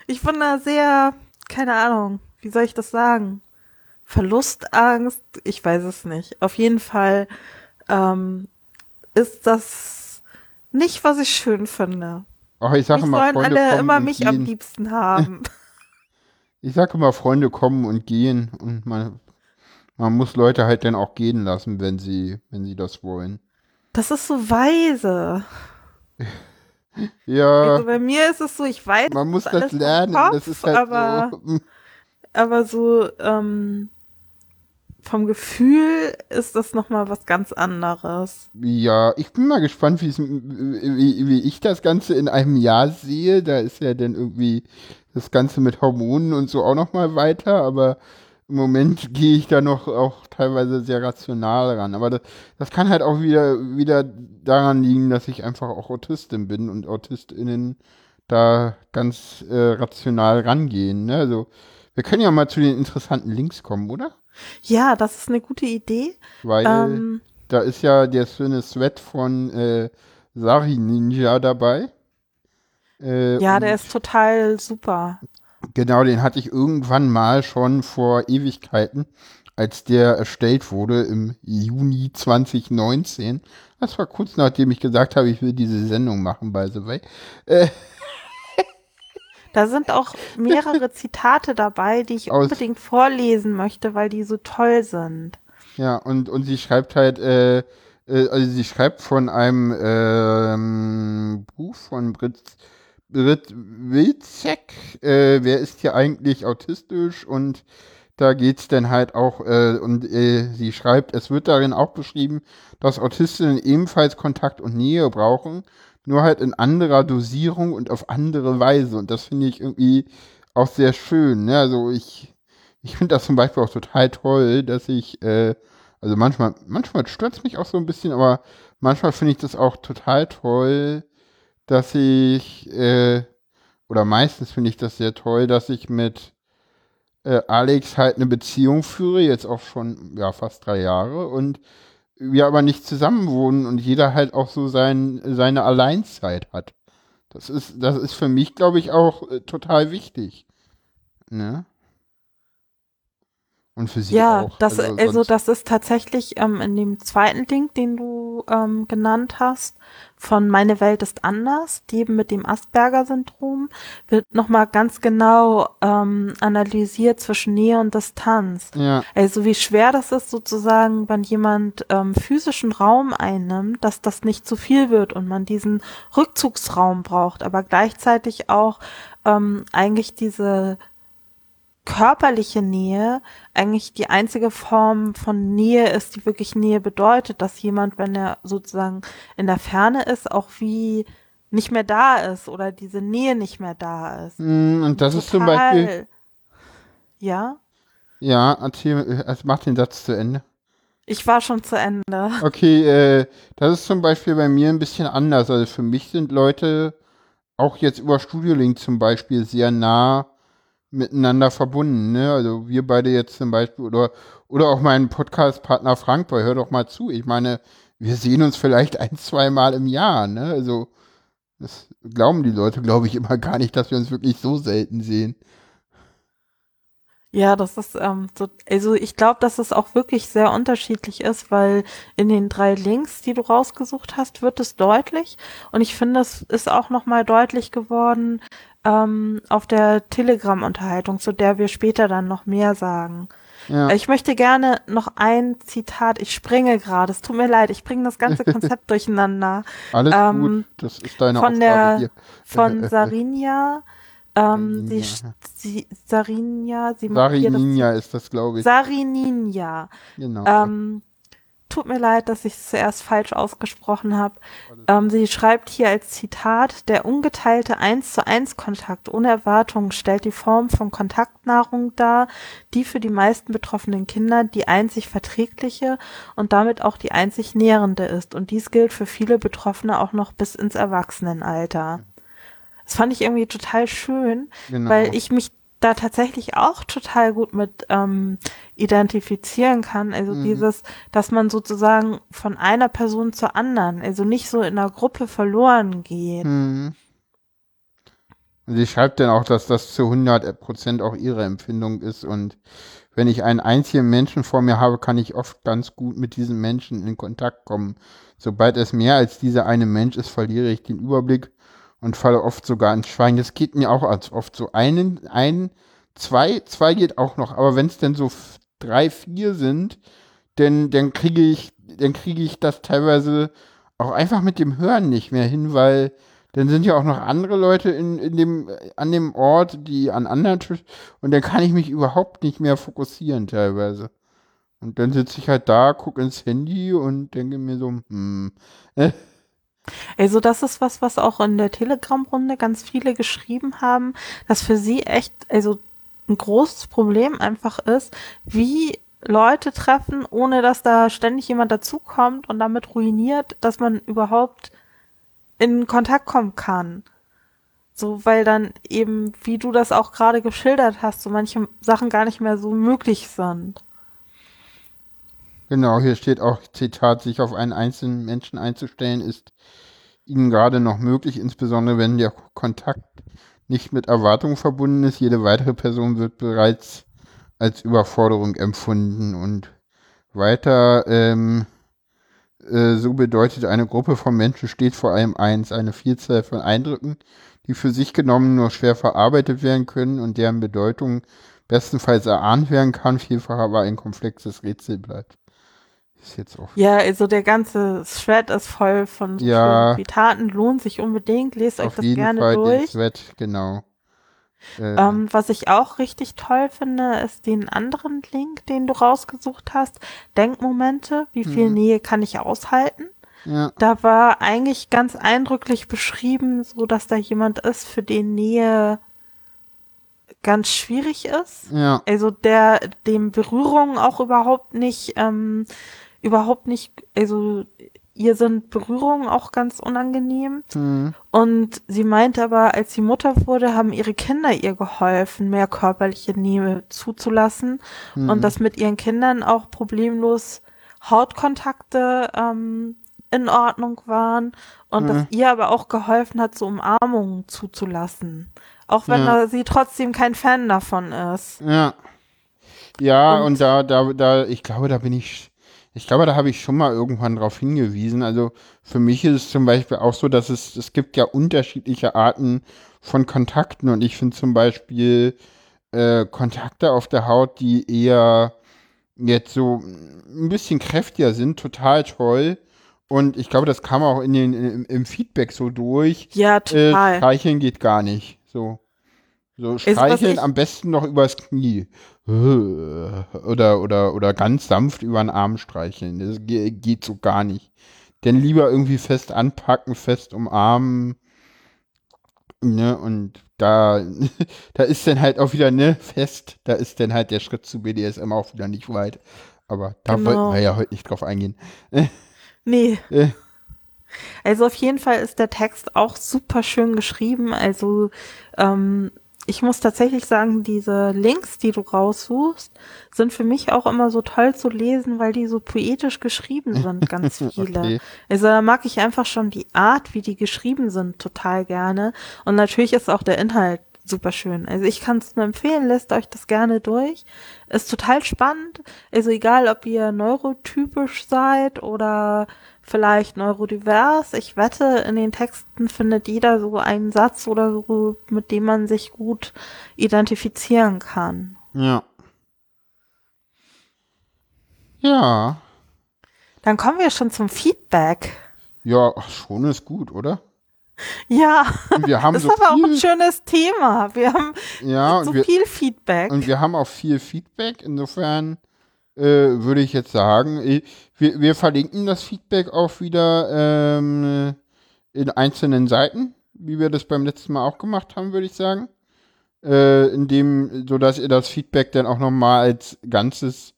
Ich bin da sehr, keine Ahnung, wie soll ich das sagen? Verlustangst, ich weiß es nicht. Auf jeden Fall ähm, ist das nicht, was ich schön finde. Ach, ich sage sollen Freunde alle kommen immer und mich gehen. am liebsten haben. Ich sage immer, Freunde kommen und gehen und man, man muss Leute halt dann auch gehen lassen, wenn sie, wenn sie das wollen. Das ist so weise. Ja, Also bei mir ist es so, ich weiß, man muss das lernen. Kopf, das ist halt aber, so. aber so ähm, vom Gefühl ist das nochmal was ganz anderes. Ja, ich bin mal gespannt, wie, wie, ich das Ganze in einem Jahr sehe. Da ist ja dann irgendwie das Ganze mit Hormonen und so auch noch mal weiter, aber im Moment gehe ich da noch auch teilweise sehr rational ran. Aber das, das kann halt auch wieder, wieder daran liegen, dass ich einfach auch Autistin bin und AutistInnen da ganz äh, rational rangehen. Ne? Also wir können ja mal zu den interessanten Links kommen, oder? Ja, das ist eine gute Idee. Weil Ähm, da ist ja der schöne Thread von äh, Sari Ninja dabei. Äh, ja, der ist total super. Genau, den hatte ich irgendwann mal schon vor Ewigkeiten, als der erstellt wurde im Juni 2019. Das war kurz nachdem ich gesagt habe, ich will diese Sendung machen, by the way. Da sind auch mehrere Zitate dabei, die ich Aus- unbedingt vorlesen möchte, weil die so toll sind. Ja, und, und sie schreibt halt, äh, äh, also sie schreibt von einem ähm, Buch von Brit, Brit Wilczek, äh, wer ist hier eigentlich autistisch und da geht's dann halt auch, äh, und äh, sie schreibt, es wird darin auch beschrieben, dass Autistinnen ebenfalls Kontakt und Nähe brauchen, nur halt in anderer Dosierung und auf andere Weise. Und das finde ich irgendwie auch sehr schön. Ne? Also ich, ich finde das zum Beispiel auch total toll, dass ich, äh, also manchmal, manchmal stört es mich auch so ein bisschen, aber manchmal finde ich das auch total toll, dass ich, äh, oder meistens finde ich das sehr toll, dass ich mit äh, Alex halt eine Beziehung führe, jetzt auch schon, ja, fast drei Jahre und wir aber nicht zusammen wohnen und jeder halt auch so sein, seine Alleinzeit hat. Das ist, das ist für mich, glaube ich, auch äh, total wichtig. Ne? Und für sie Ja, auch. das, also, sonst- das ist tatsächlich ähm, in dem zweiten Link, den du ähm, genannt hast, von Meine Welt ist anders, die eben mit dem Asperger-Syndrom, wird nochmal ganz genau ähm, analysiert zwischen Nähe und Distanz. ja, Also wie schwer das ist sozusagen, wenn jemand ähm, physischen Raum einnimmt, dass das nicht zu viel wird und man diesen Rückzugsraum braucht, aber gleichzeitig auch ähm, eigentlich diese körperliche Nähe eigentlich die einzige Form von Nähe ist, die wirklich Nähe bedeutet, dass jemand, wenn er sozusagen in der Ferne ist, auch wie nicht mehr da ist oder diese Nähe nicht mehr da ist. Mm, und das ist zum Total- Beispiel, Ja, ja, erzähl, mach den Satz zu Ende. ich war schon zu Ende. Okay, äh, das ist zum Beispiel bei mir ein bisschen anders. Also für mich sind Leute auch jetzt über Studiolink zum Beispiel sehr nah miteinander verbunden. Ne? Also wir beide jetzt zum Beispiel oder, oder auch mein Podcast-Partner Frank, weil hör doch mal zu. Ich meine, wir sehen uns vielleicht ein, zwei Mal im Jahr. Ne? Also das glauben die Leute, glaube ich, immer gar nicht, dass wir uns wirklich so selten sehen. Ja, das ist ähm, so, also ich glaube, dass es auch wirklich sehr unterschiedlich ist, weil in den drei Links, die du rausgesucht hast, wird es deutlich. Und ich finde, es ist auch nochmal deutlich geworden ähm, auf der Telegram-Unterhaltung, zu der wir später dann noch mehr sagen. Ja, Ich möchte gerne noch ein Zitat, ich springe gerade, es tut mir leid, ich bringe das ganze Konzept durcheinander. alles ähm, gut. Das ist deine von Aufgabe der- hier. Von Sarinja, ähm, sie, Sarinja. sie, Sarinja, sie Sarininja ist das, glaube ich. Sarininja. genau. Ähm, tut mir leid, dass ich es zuerst falsch ausgesprochen habe. Ähm, sie schreibt hier als Zitat, der ungeteilte 1 zu 1 Kontakt ohne Erwartungen stellt die Form von Kontaktnahrung dar, die für die meisten betroffenen Kinder die einzig verträgliche und damit auch die einzig nährende ist. Und dies gilt für viele Betroffene auch noch bis ins Erwachsenenalter. Das fand ich irgendwie total schön, genau. weil ich mich da tatsächlich auch total gut mit ähm, identifizieren kann. Also Mhm. dieses, dass man sozusagen von einer Person zur anderen, also nicht so in einer Gruppe verloren geht. Mhm. Sie schreibt dann auch, dass das zu 100% auch ihre Empfindung ist und wenn ich einen einzigen Menschen vor mir habe, kann ich oft ganz gut mit diesem Menschen in Kontakt kommen. Sobald es mehr als dieser eine Mensch ist, verliere ich den Überblick und falle oft sogar ins Schweigen. Das geht mir auch als oft so. Einen, ein, zwei, zwei geht auch noch, aber wenn es denn so drei, vier sind, dann, dann kriege ich, dann kriege ich das teilweise auch einfach mit dem Hören nicht mehr hin, weil dann sind ja auch noch andere Leute in, in dem, an dem Ort, die an anderen Tisch, und dann kann ich mich überhaupt nicht mehr fokussieren teilweise. Und dann sitze ich halt da, gucke ins Handy und denke mir so, hm, Also das ist was, was auch in der Telegram-Runde ganz viele geschrieben haben, dass für sie echt, also ein großes Problem einfach ist, wie Leute treffen, ohne dass da ständig jemand dazukommt und damit ruiniert, dass man überhaupt in Kontakt kommen kann. So, weil dann eben, wie du das auch gerade geschildert hast, so manche Sachen gar nicht mehr so möglich sind. Genau, hier steht auch, Zitat, sich auf einen einzelnen Menschen einzustellen, ist ihnen gerade noch möglich, insbesondere wenn der Kontakt nicht mit Erwartungen verbunden ist. Jede weitere Person wird bereits als Überforderung empfunden. Und weiter, ähm, äh, so bedeutet eine Gruppe von Menschen steht vor allem eins, eine Vielzahl von Eindrücken, die für sich genommen nur schwer verarbeitet werden können und deren Bedeutung bestenfalls erahnt werden kann, vielfach aber ein komplexes Rätsel bleibt. Ist jetzt auch. Ja, also der ganze Thread ist voll von so Ja. Zitaten, lohnt sich unbedingt, lest euch auf das jeden gerne Fall den durch. Thread, genau. Äh, Ähm, was ich auch richtig toll finde, ist den anderen Link, den du rausgesucht hast. Denkmomente, wie viel Mhm. Nähe kann ich aushalten? ja, Da war eigentlich ganz eindrücklich beschrieben, so dass da jemand ist, für den Nähe ganz schwierig ist. ja, Also der dem Berührungen auch überhaupt nicht, ähm, überhaupt nicht, also ihr sind Berührungen auch ganz unangenehm. hm, Und sie meinte aber, als sie Mutter wurde, haben ihre Kinder ihr geholfen, mehr körperliche Nähe zuzulassen hm, und dass mit ihren Kindern auch problemlos Hautkontakte ähm, in Ordnung waren und Mhm. dass ihr aber auch geholfen hat, so Umarmungen zuzulassen. Auch wenn Ja. sie trotzdem kein Fan davon ist. Ja. Ja, Und- und, da, da, da, ich glaube, da bin ich, ich glaube, da habe ich schon mal irgendwann drauf hingewiesen. Also für mich ist es zum Beispiel auch so, dass es, es gibt ja unterschiedliche Arten von Kontakten und ich finde zum Beispiel äh, Kontakte auf der Haut, die eher jetzt so ein bisschen kräftiger sind, total toll. Und ich glaube, das kam auch in den, im, im Feedback so durch. Ja, Äh, total. streicheln geht gar nicht. So. So streicheln ich- am besten noch übers Knie. Äh, Oder, oder, oder ganz sanft über den Arm streicheln. Das ge- geht so gar nicht. Denn lieber irgendwie fest anpacken, fest umarmen. Ne, und da, da ist dann halt auch wieder, ne, fest, da ist dann halt der Schritt zu BDSM auch wieder nicht weit. Aber da Genau. wollten wir ja heute nicht drauf eingehen. Nee. Äh. Also auf jeden Fall ist der Text auch super schön geschrieben. Also ähm, ich muss tatsächlich sagen, diese Links, die du raussuchst, sind für mich auch immer so toll zu lesen, weil die so poetisch geschrieben sind, ganz viele. Okay. Also da mag ich einfach schon die Art, wie die geschrieben sind, total gerne. Und natürlich ist auch der Inhalt super schön. Also ich kann es nur empfehlen, lest euch das gerne durch. Ist total spannend. Also egal, ob ihr neurotypisch seid oder vielleicht neurodivers. Ich wette, in den Texten findet jeder so einen Satz oder so, mit dem man sich gut identifizieren kann. Ja. Ja. Dann kommen wir schon zum Feedback. Ja, schon ist gut, oder? Ja, wir haben das so ist aber auch ein schönes Thema. Wir haben ja, so wir, viel Feedback. und wir haben auch viel Feedback. Insofern äh, würde ich jetzt sagen, eh, wir, wir verlinken das Feedback auch wieder ähm, in einzelnen Seiten, wie wir das beim letzten Mal auch gemacht haben, würde ich sagen. Äh, in dem, so dass ihr das Feedback dann auch nochmal als Ganzes,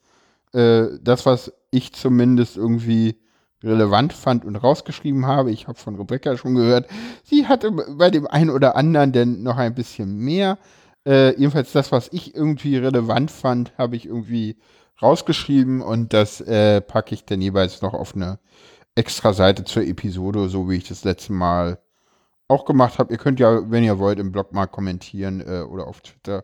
äh, das, was ich zumindest irgendwie relevant fand und rausgeschrieben habe. Ich habe von Rebecca schon gehört, sie hatte bei dem einen oder anderen denn noch ein bisschen mehr. Äh, jedenfalls das, was ich irgendwie relevant fand, habe ich irgendwie rausgeschrieben und das äh, packe ich dann jeweils noch auf eine extra Seite zur Episode, so wie ich das letzte Mal auch gemacht habe. Ihr könnt ja, wenn ihr wollt, im Blog mal kommentieren äh, oder auf Twitter,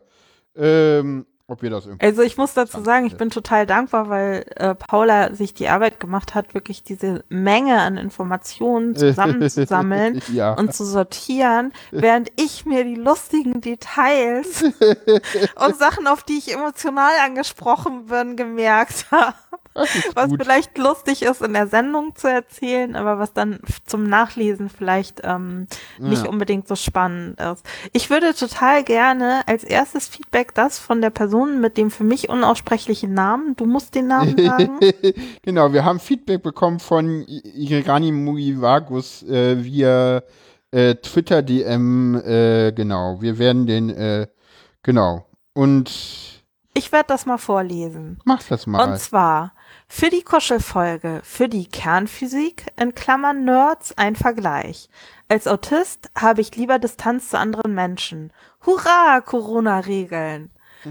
ähm, ob ihr das irgendwie. Also ich muss dazu sagen, ich bin total dankbar, weil äh, Paula sich die Arbeit gemacht hat, wirklich diese Menge an Informationen zusammenzusammeln ja. und zu sortieren, während ich mir die lustigen Details und Sachen, auf die ich emotional angesprochen bin, gemerkt habe. Was gut. vielleicht lustig ist in der Sendung zu erzählen, aber was dann zum Nachlesen vielleicht ähm, nicht Ja. unbedingt so spannend ist. Ich würde total gerne als erstes Feedback das von der Person mit dem für mich unaussprechlichen Namen, du musst den Namen sagen, genau, wir haben Feedback bekommen von Irani Muivagus äh, via äh, Twitter DM. Äh, genau, wir werden den, äh, genau. Und ich werde das mal vorlesen. mach das mal. Und zwar für die Kuschelfolge, für die Kernphysik, in Klammern Nerds, ein Vergleich. Als Autist habe ich lieber Distanz zu anderen Menschen. Hurra, Corona-Regeln!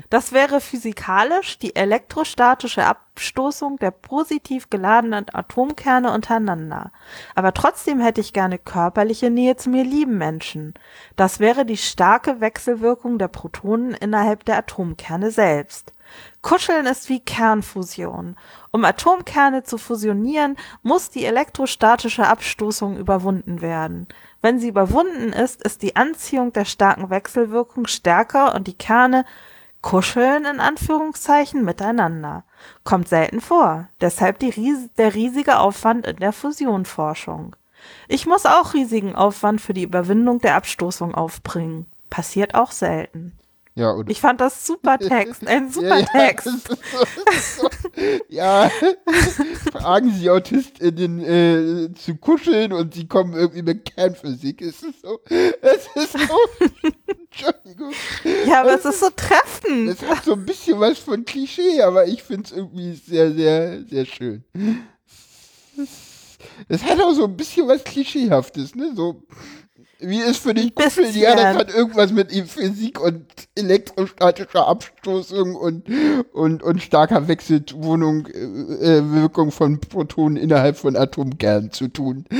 Das wäre physikalisch die elektrostatische Abstoßung der positiv geladenen Atomkerne untereinander. Aber trotzdem hätte ich gerne körperliche Nähe zu mir lieben Menschen. Das wäre die starke Wechselwirkung der Protonen innerhalb der Atomkerne selbst. Kuscheln ist wie Kernfusion. Um Atomkerne zu fusionieren, muss die elektrostatische Abstoßung überwunden werden. Wenn sie überwunden ist, ist die Anziehung der starken Wechselwirkung stärker und die Kerne kuscheln in Anführungszeichen miteinander. Kommt selten vor, deshalb ries der riesige Aufwand in der Fusionforschung. Ich muss auch riesigen Aufwand für die Überwindung der Abstoßung aufbringen. Passiert auch selten. Ja, und Ich fand das super Text, ein super Text. ja, fragen Sie AutistInnen äh, zu kuscheln und sie kommen irgendwie mit Kernphysik. Es ist so, es ist so, Entschuldigung. Ja, aber es ist so treffend. Es hat so ein bisschen was von Klischee, aber ich finde es irgendwie sehr, sehr, sehr schön. das hat auch so ein bisschen was Klischeehaftes, ne? So, wie ist für dich. Kuscheln? Ja, das hat irgendwas mit Physik und elektrostatischer Abstoßung und, und, und starker Wechselwohnung, äh, äh, Wirkung von Protonen innerhalb von Atomkernen zu tun.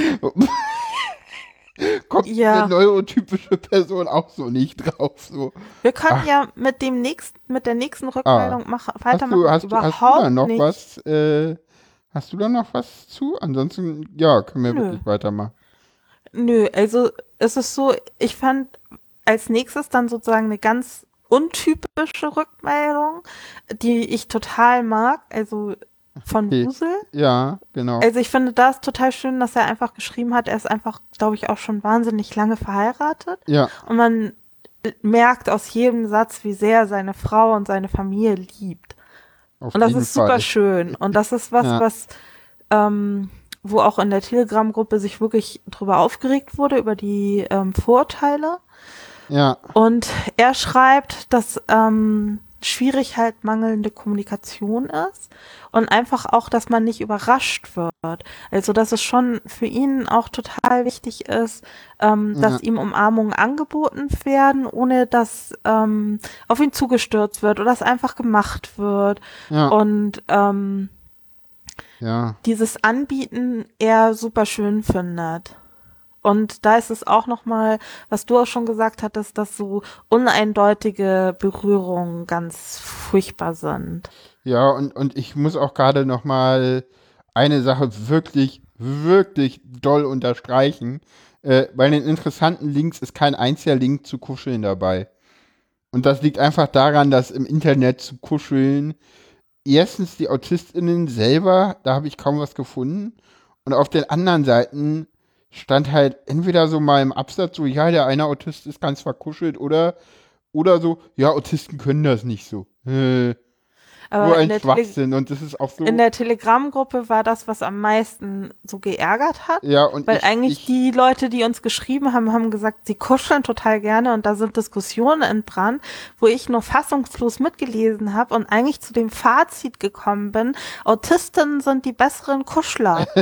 Kommt Ja. eine neurotypische Person auch so nicht drauf. So. Wir können Ach. ja mit dem nächsten, mit der nächsten Rückmeldung machen, Hast weitermachen. du, hast, du, Überhaupt hast du da noch nicht. was? Äh, hast du da noch was zu? Ansonsten, ja, können wir Nö. wirklich weitermachen. Nö, also es ist so, ich fand als nächstes dann sozusagen eine ganz untypische Rückmeldung, die ich total mag, also von Okay. Wusel. Ja, genau. Also ich finde das total schön, dass er einfach geschrieben hat, er ist einfach, glaube ich, auch schon wahnsinnig lange verheiratet. ja, Und man merkt aus jedem Satz, wie sehr er seine Frau und seine Familie liebt. auf Und das ist super Fall. schön. Und das ist was, Ja. was, ähm, wo auch in der Telegram-Gruppe sich wirklich drüber aufgeregt wurde, über die ähm, Vorurteile. Ja, Und er schreibt, dass ähm, schwierig halt mangelnde Kommunikation ist und einfach auch, dass man nicht überrascht wird. Also, dass es schon für ihn auch total wichtig ist, ähm, dass Ja. ihm Umarmungen angeboten werden, ohne dass ähm, auf ihn zugestürzt wird oder es einfach gemacht wird. ja, Und ähm, ja. dieses Anbieten er super schön findet. Und da ist es auch nochmal, was du auch schon gesagt hattest, dass so uneindeutige Berührungen ganz furchtbar sind. Ja, und, und ich muss auch gerade noch mal eine Sache wirklich, wirklich doll unterstreichen. Äh, bei den interessanten Links ist kein einziger Link zu Kuscheln dabei. Und das liegt einfach daran, dass im Internet zu kuscheln erstens die AutistInnen selber, da habe ich kaum was gefunden. Und auf den anderen Seiten stand halt entweder so mal im Absatz so, ja, der eine Autist ist ganz verkuschelt oder, oder so, ja, Autisten können das nicht so. Äh, Aber nur in ein Schwachsinn und das ist auch so. in der Telegram-Gruppe war das, was am meisten so geärgert hat. ja, und Weil ich, eigentlich ich, die Leute, die uns geschrieben haben, haben gesagt, sie kuscheln total gerne und da sind Diskussionen dran, wo ich nur fassungslos mitgelesen habe und eigentlich zu dem Fazit gekommen bin, Autisten sind die besseren Kuschler.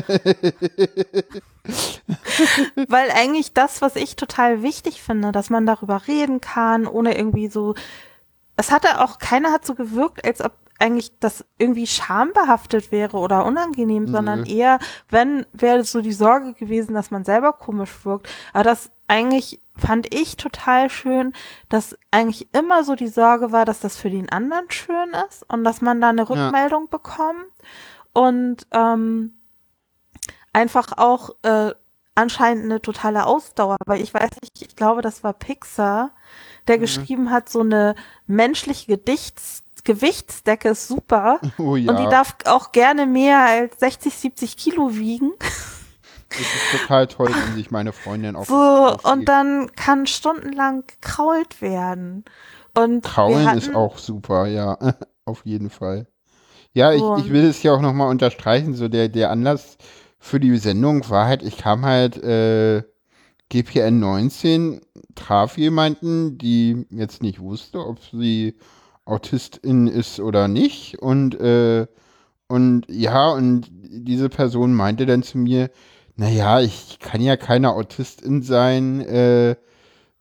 Weil eigentlich das, was ich total wichtig finde, dass man darüber reden kann, ohne irgendwie so, es hatte auch, keiner hat so gewirkt, als ob eigentlich das irgendwie schambehaftet wäre oder unangenehm, sondern eher, wenn, wäre so die Sorge gewesen, dass man selber komisch wirkt. Aber das eigentlich fand ich total schön, dass eigentlich immer so die Sorge war, dass das für den anderen schön ist und dass man da eine Rückmeldung bekommt. Und ähm, einfach auch äh, anscheinend eine totale Ausdauer, weil ich weiß nicht, ich glaube, das war Pixar, der geschrieben hat, so eine menschliche Gedichts Gewichtsdecke ist super oh ja, und die darf auch gerne mehr als 60, 70 Kilo wiegen. das ist total toll, wenn sich meine Freundin auch So, aufregt. und dann kann stundenlang gekrault werden. Und Kraulen hatten, ist auch super, ja, auf jeden Fall. Ja, ich, So. ich will es ja auch nochmal unterstreichen, so der, der Anlass für die Sendung war halt, ich kam halt äh, GPN 19, traf jemanden, die jetzt nicht wusste, ob sie Autistin ist oder nicht und äh, und ja, und diese Person meinte dann zu mir, naja, ich kann ja keine Autistin sein, äh,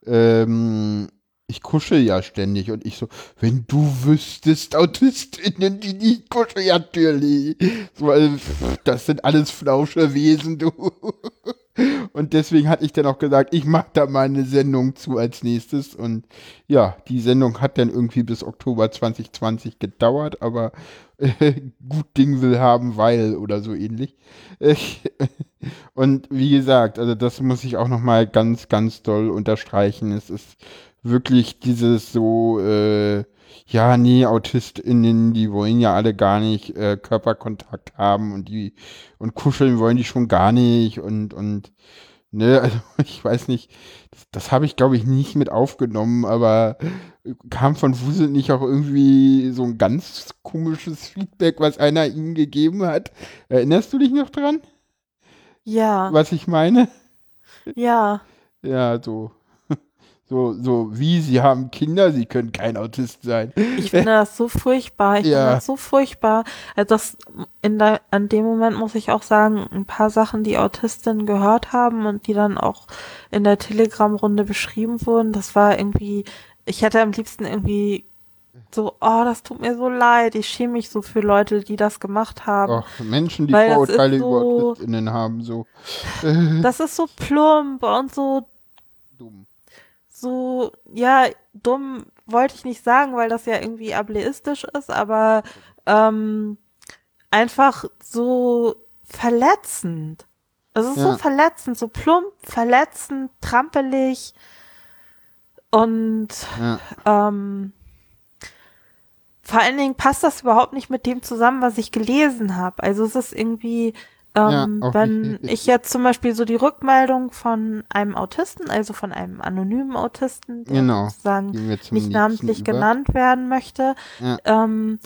ähm, ich kuschel ja ständig und ich so, wenn du wüsstest, Autistinnen, die nicht kuscheln, natürlich. So, also, das sind alles Flauschewesen, du. Und deswegen hatte ich dann auch gesagt, ich mache da mal eine Sendung zu als nächstes. Und ja, die Sendung hat dann irgendwie bis Oktober 2020 gedauert, aber äh, gut Ding will haben, weil oder so ähnlich. Äh, und wie gesagt, also das muss ich auch noch mal ganz, ganz doll unterstreichen. Es ist wirklich dieses so, äh, ja, nee, AutistInnen, die wollen ja alle gar nicht äh, Körperkontakt haben und die und kuscheln wollen die schon gar nicht und und ne, also ich weiß nicht, das, das habe ich glaube ich nicht mit aufgenommen, aber kam von Wusel nicht auch irgendwie so ein ganz komisches Feedback, was einer ihm gegeben hat? Erinnerst du dich noch dran, ja, was ich meine? ja, Ja, so So, so wie, sie haben Kinder, sie können kein Autist sein. Ich finde das so furchtbar. Ich Ja. finde das so furchtbar. Also das in der, an dem Moment muss ich auch sagen, ein paar Sachen, die Autistinnen gehört haben und die dann auch in der Telegram-Runde beschrieben wurden, das war irgendwie, ich hätte am liebsten irgendwie so, oh, das tut mir so leid. Ich schäme mich so für Leute, die das gemacht haben. Ach, Menschen, die Weil Vorurteile über so- AutistInnen haben, so Das ist so plump und so dumm. So, ja, dumm wollte ich nicht sagen, weil das ja irgendwie ableistisch ist, aber ähm, einfach so verletzend. Es ist Ja. so verletzend, so plump, verletzend, trampelig und Ja. ähm, vor allen Dingen passt das überhaupt nicht mit dem zusammen, was ich gelesen habe. Also es ist irgendwie, ähm, Ja, wenn nicht. ich jetzt zum Beispiel so die Rückmeldung von einem Autisten, also von einem anonymen Autisten, der Genau. sozusagen nicht namentlich über. genannt werden möchte, Ja. ähm,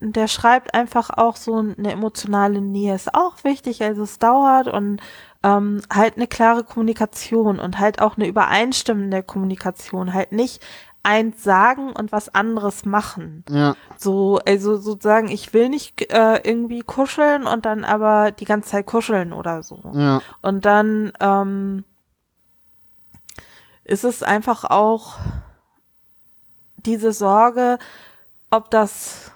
der schreibt einfach auch so eine emotionale Nähe ist auch wichtig, also es dauert und ähm, halt eine klare Kommunikation und halt auch eine übereinstimmende Kommunikation, halt nicht eins sagen und was anderes machen. Ja, So, also sozusagen, ich will nicht äh, irgendwie kuscheln und dann aber die ganze Zeit kuscheln oder so. ja, Und dann ähm, ist es einfach auch diese Sorge, ob das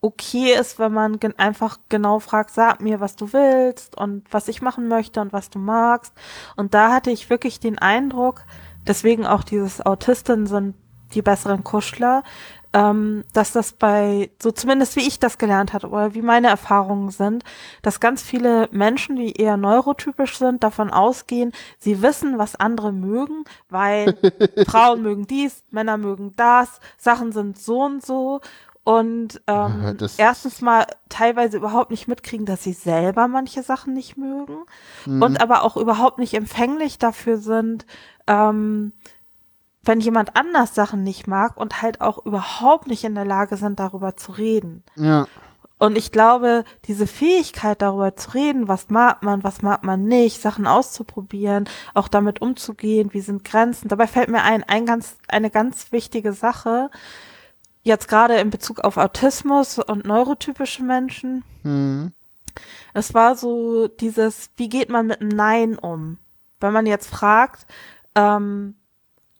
okay ist, wenn man gen einfach genau fragt, sag mir, was du willst und was ich machen möchte und was du magst. Und da hatte ich wirklich den Eindruck, deswegen auch dieses Autisten sind die besseren Kuschler, ähm, dass das bei, so zumindest wie ich das gelernt habe oder wie meine Erfahrungen sind, dass ganz viele Menschen, die eher neurotypisch sind, davon ausgehen, sie wissen, was andere mögen, weil Frauen mögen dies, Männer mögen das, Sachen sind so und so und ähm, das- erstens mal teilweise überhaupt nicht mitkriegen, dass sie selber manche Sachen nicht mögen und aber auch überhaupt nicht empfänglich dafür sind, ähm, wenn jemand anders Sachen nicht mag und halt auch überhaupt nicht in der Lage sind, darüber zu reden. ja, Und ich glaube, diese Fähigkeit darüber zu reden, was mag man, was mag man nicht, Sachen auszuprobieren, auch damit umzugehen, wie sind Grenzen. Dabei fällt mir ein, ein ganz, eine ganz wichtige Sache, jetzt gerade in Bezug auf Autismus und neurotypische Menschen. hm, Es war so dieses, wie geht man mit einem Nein um? Wenn man jetzt fragt, ähm,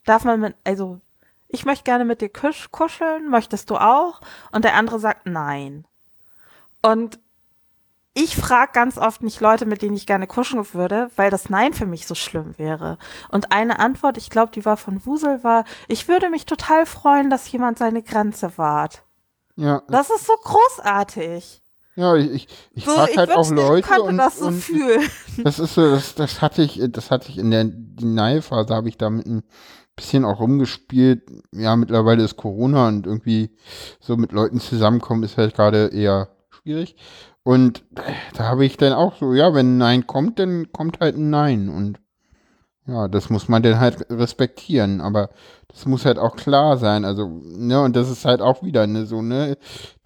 darf man mit, also ich möchte gerne mit dir kusch kuscheln, möchtest du auch? Und der andere sagt nein. Und ich frage ganz oft nicht Leute, mit denen ich gerne kuscheln würde, weil das Nein für mich so schlimm wäre. Und eine Antwort, ich glaube, die war von Wusel, war, ich würde mich total freuen, dass jemand seine Grenze wahrt. ja, Das ist so großartig. ja, ich, ich, ich So, frage ich halt auch ich Leute könnte und, das so und fühlen. das ist so, das, das hatte ich, das hatte ich in der Denial-Phase, habe ich damit ein bisschen auch rumgespielt. Ja, mittlerweile ist Corona und irgendwie so mit Leuten zusammenkommen ist halt gerade eher schwierig. Und da habe ich dann auch so, ja, wenn ein Nein kommt, dann kommt halt ein Nein. Und ja, das muss man dann halt respektieren. Aber das muss halt auch klar sein. Also, ne, und das ist halt auch wieder, ne, so, ne,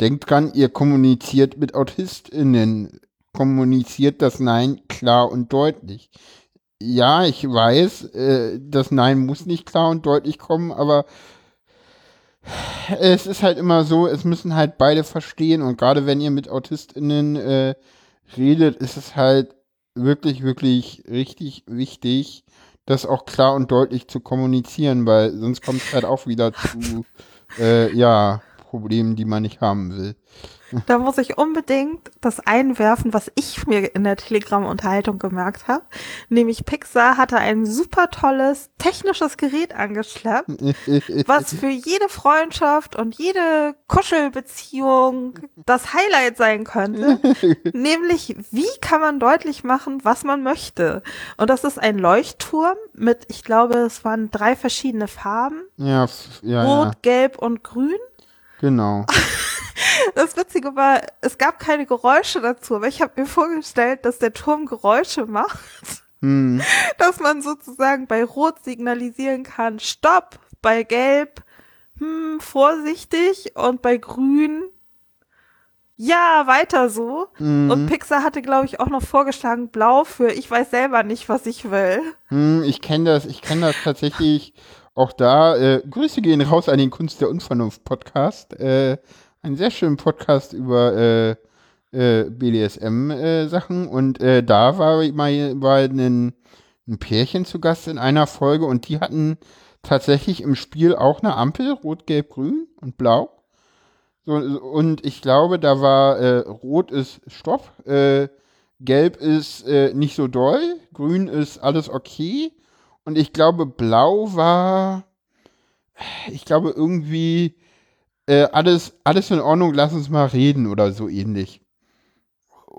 denkt dran, ihr kommuniziert mit AutistInnen. Kommuniziert das Nein klar und deutlich. Ja, ich weiß, äh, das Nein muss nicht klar und deutlich kommen, aber es ist halt immer so, es müssen halt beide verstehen und gerade wenn ihr mit AutistInnen äh, redet, ist es halt wirklich, wirklich richtig wichtig, das auch klar und deutlich zu kommunizieren, weil sonst kommt es halt auch wieder zu, äh, ja, Problemen, die man nicht haben will. Da muss ich unbedingt das einwerfen, was ich mir in der Telegram-Unterhaltung gemerkt habe. Nämlich Pixar hatte ein super tolles technisches Gerät angeschleppt, was für jede Freundschaft und jede Kuschelbeziehung das Highlight sein könnte. Nämlich, wie kann man deutlich machen, was man möchte? Und das ist ein Leuchtturm mit, ich glaube, es waren drei verschiedene Farben. ja, ja, Rot, ja, Gelb und Grün. genau. Das Witzige war, es gab keine Geräusche dazu, aber ich habe mir vorgestellt, dass der Turm Geräusche macht, Hm, dass man sozusagen bei Rot signalisieren kann, Stopp, bei Gelb, hm, vorsichtig und bei Grün, ja, weiter so. Mhm. Und Pixar hatte, glaube ich, auch noch vorgeschlagen Blau für ich weiß selber nicht, was ich will. Hm, ich kenne das, ich kenne das tatsächlich auch da. Äh, Grüße gehen raus an den Kunst der Unvernunft Podcast. Äh, einen sehr schönen Podcast über äh, äh, BDSM-Sachen. und äh, da war mal war ein, ein Pärchen zu Gast in einer Folge und die hatten tatsächlich im Spiel auch eine Ampel, rot, gelb, grün und blau. So, und ich glaube, da war äh, rot ist Stopp, äh, gelb ist äh, nicht so doll, grün ist alles okay. Und ich glaube, blau war, ich glaube, irgendwie äh, alles, alles in Ordnung, lass uns mal reden oder so ähnlich.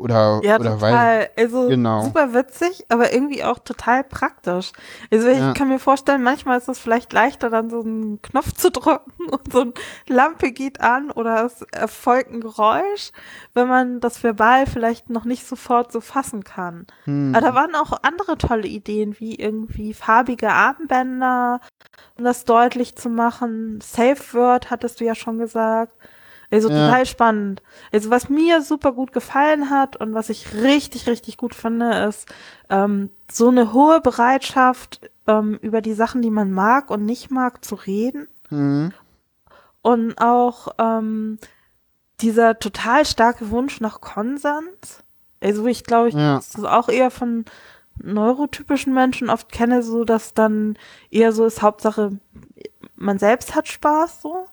Oder, Ja, oder total. also genau. super witzig, aber irgendwie auch total praktisch. Also ich Ja. kann mir vorstellen, manchmal ist es vielleicht leichter, dann so einen Knopf zu drücken und so eine Lampe geht an oder es erfolgt ein Geräusch, wenn man das verbal vielleicht noch nicht sofort so fassen kann. Hm. Aber da waren auch andere tolle Ideen, wie irgendwie farbige Armbänder, um das deutlich zu machen. Safe Word hattest du ja schon gesagt. Also Ja. total spannend. Also was mir super gut gefallen hat und was ich richtig, richtig gut finde, ist ähm, so eine hohe Bereitschaft, ähm, über die Sachen, die man mag und nicht mag, zu reden. Hm. Und auch ähm, dieser total starke Wunsch nach Konsens. Also ich glaube, ich Ja. das ist auch eher von neurotypischen Menschen oft kenne, so dass dann eher so ist, Hauptsache man selbst hat Spaß so.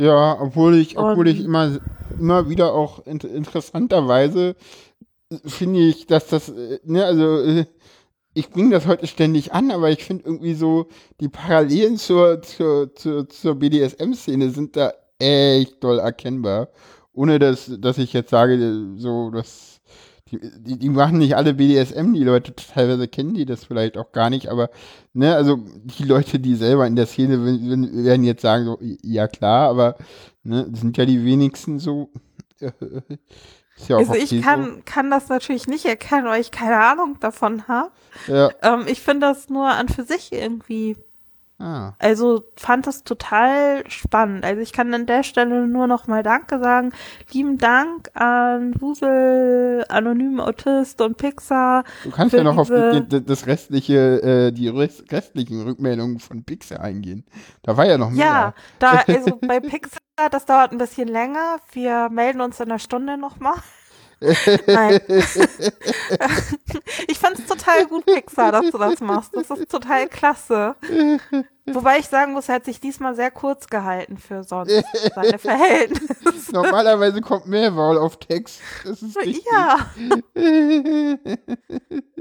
Ja, obwohl ich, obwohl ich Und- immer, immer wieder auch int interessanterweise finde ich, dass das, äh, ne, also äh, ich bringe das heute ständig an, aber ich finde irgendwie so, die Parallelen zur, zur, zur, zur BDSM-Szene sind da echt doll erkennbar. Ohne dass, dass ich jetzt sage, so, dass die, die, machen nicht alle BDSM, die Leute teilweise kennen die das vielleicht auch gar nicht, aber ne, also die Leute, die selber in der Szene sind, werden jetzt sagen, so, ja klar, aber ne, sind ja die wenigsten so. Ja Also okay ich kann, kann das natürlich nicht erkennen, weil ich keine Ahnung davon habe. so. Ja, Ähm, ich finde das nur an für sich irgendwie ah, Also fand das total spannend. Also ich kann an der Stelle nur noch mal Danke sagen. Lieben Dank an Wusel, Anonyme Autist und Pixar. du kannst ja noch auf die, das restliche, äh, die rest- restlichen Rückmeldungen von Pixar eingehen. Da war ja noch mehr. Ja, da, also bei Pixar, das dauert ein bisschen länger. Wir melden uns in einer Stunde nochmal. Nein. ich fand's total gut, Pixar, dass du das machst. Das ist total klasse. Wobei ich sagen muss, er hat sich diesmal sehr kurz gehalten für sonst seine Verhältnisse. Normalerweise kommt mehr Wahl auf Text. Das ist richtig. Ja.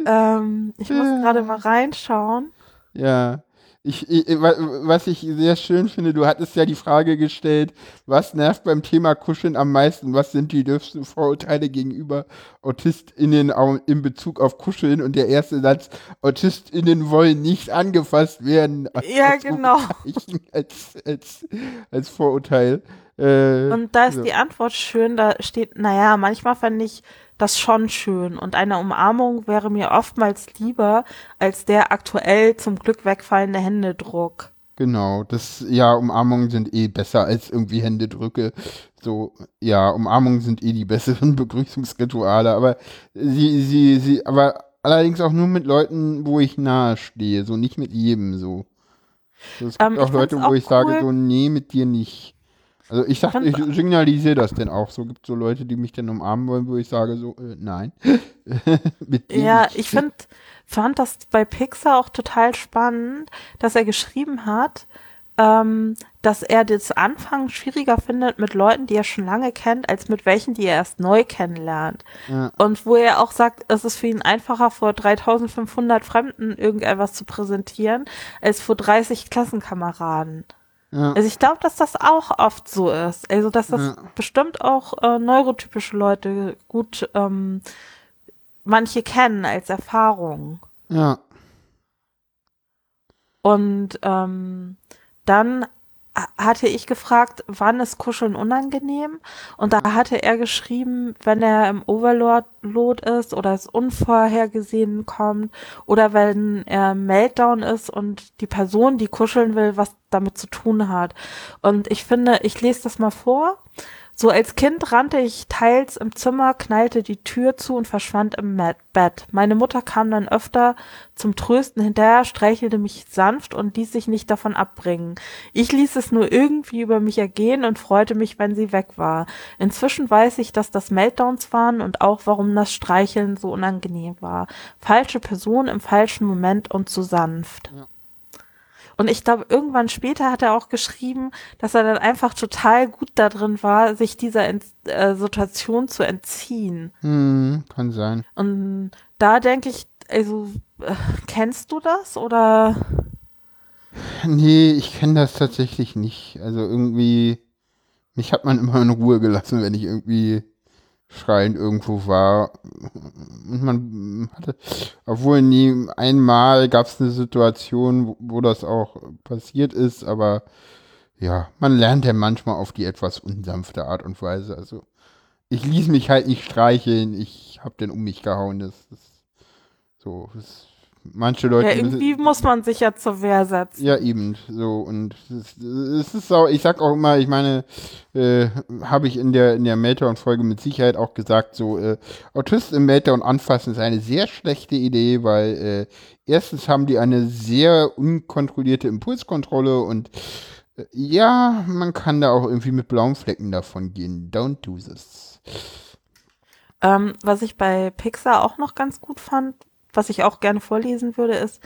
Ähm, ich muss gerade mal reinschauen. Ja. Ich, ich, wa- was ich sehr schön finde, du hattest ja die Frage gestellt, was nervt beim Thema Kuscheln am meisten? Was sind die dürfsten Vorurteile gegenüber AutistInnen au- in Bezug auf Kuscheln? Und der erste Satz, AutistInnen wollen nicht angefasst werden. Ja, als genau. Als, als, als Vorurteil. Äh, Und da ist so. die Antwort schön, da steht, naja, manchmal fände ich das schon schön und eine Umarmung wäre mir oftmals lieber als der aktuell zum Glück wegfallende Händedruck. Genau, das, ja, Umarmungen sind eh besser als irgendwie Händedrücke. So, ja, Umarmungen sind eh die besseren Begrüßungsrituale, aber sie, sie, sie, aber allerdings auch nur mit Leuten, wo ich nahe stehe, so nicht mit jedem so. so es gibt Ähm, auch Leute, fand's wo auch ich sage, cool. so, nee, mit dir nicht. Also ich sag, ich signalisiere das denn auch. So gibt so Leute, die mich dann umarmen wollen, wo ich sage, so, äh, nein. Ja, ich find, fand das bei Pixar auch total spannend, dass er geschrieben hat, ähm, dass er das Anfangen schwieriger findet mit Leuten, die er schon lange kennt, als mit welchen, die er erst neu kennenlernt. Ja. Und wo er auch sagt, es ist für ihn einfacher, vor 3500 Fremden irgendetwas zu präsentieren, als vor 30 Klassenkameraden. Ja. Also ich glaube, dass das auch oft so ist. Also dass das Ja. bestimmt auch äh, neurotypische Leute gut ähm, manche kennen als Erfahrung. ja. Und ähm, dann hatte ich gefragt, wann ist Kuscheln unangenehm? Und da hatte er geschrieben, wenn er im Overload ist oder es unvorhergesehen kommt oder wenn er Meltdown ist und die Person, die kuscheln will, was damit zu tun hat. Und ich finde, ich lese das mal vor. So als Kind rannte ich teils im Zimmer, knallte die Tür zu und verschwand im Bett. Meine Mutter kam dann öfter zum Trösten hinterher, streichelte mich sanft und ließ sich nicht davon abbringen. Ich ließ es nur irgendwie über mich ergehen und freute mich, wenn sie weg war. Inzwischen weiß ich, dass das Meltdowns waren und auch, warum das Streicheln so unangenehm war. Falsche Person im falschen Moment und zu sanft. Ja. Und ich glaube, irgendwann später hat er auch geschrieben, dass er dann einfach total gut da drin war, sich dieser Ent äh, Situation zu entziehen. Hm, kann sein. Und da denke ich, also, äh, kennst du das oder? Nee, ich kenne das tatsächlich nicht. Also irgendwie, mich hat man immer in Ruhe gelassen, wenn ich irgendwie schreiend irgendwo war. Und man hatte, obwohl nie einmal gab es eine Situation, wo, wo, das auch passiert ist, aber ja, man lernt ja manchmal auf die etwas unsanfte Art und Weise. Also ich ließ mich halt nicht streicheln, ich hab den um mich gehauen. Das ist so, das manche Leute. Ja, irgendwie muss man sich ja zur Wehr setzen. Ja, eben. So, und es, es ist auch, ich sag auch immer, ich meine, äh, habe ich in der, in der Meltdown-Folge mit Sicherheit auch gesagt, so, äh, Autisten im Meltdown anfassen ist eine sehr schlechte Idee, weil äh, erstens haben die eine sehr unkontrollierte Impulskontrolle und äh, ja, man kann da auch irgendwie mit blauen Flecken davon gehen. Don't do this. Ähm, was ich bei Pixar auch noch ganz gut fand, was ich auch gerne vorlesen würde, ist,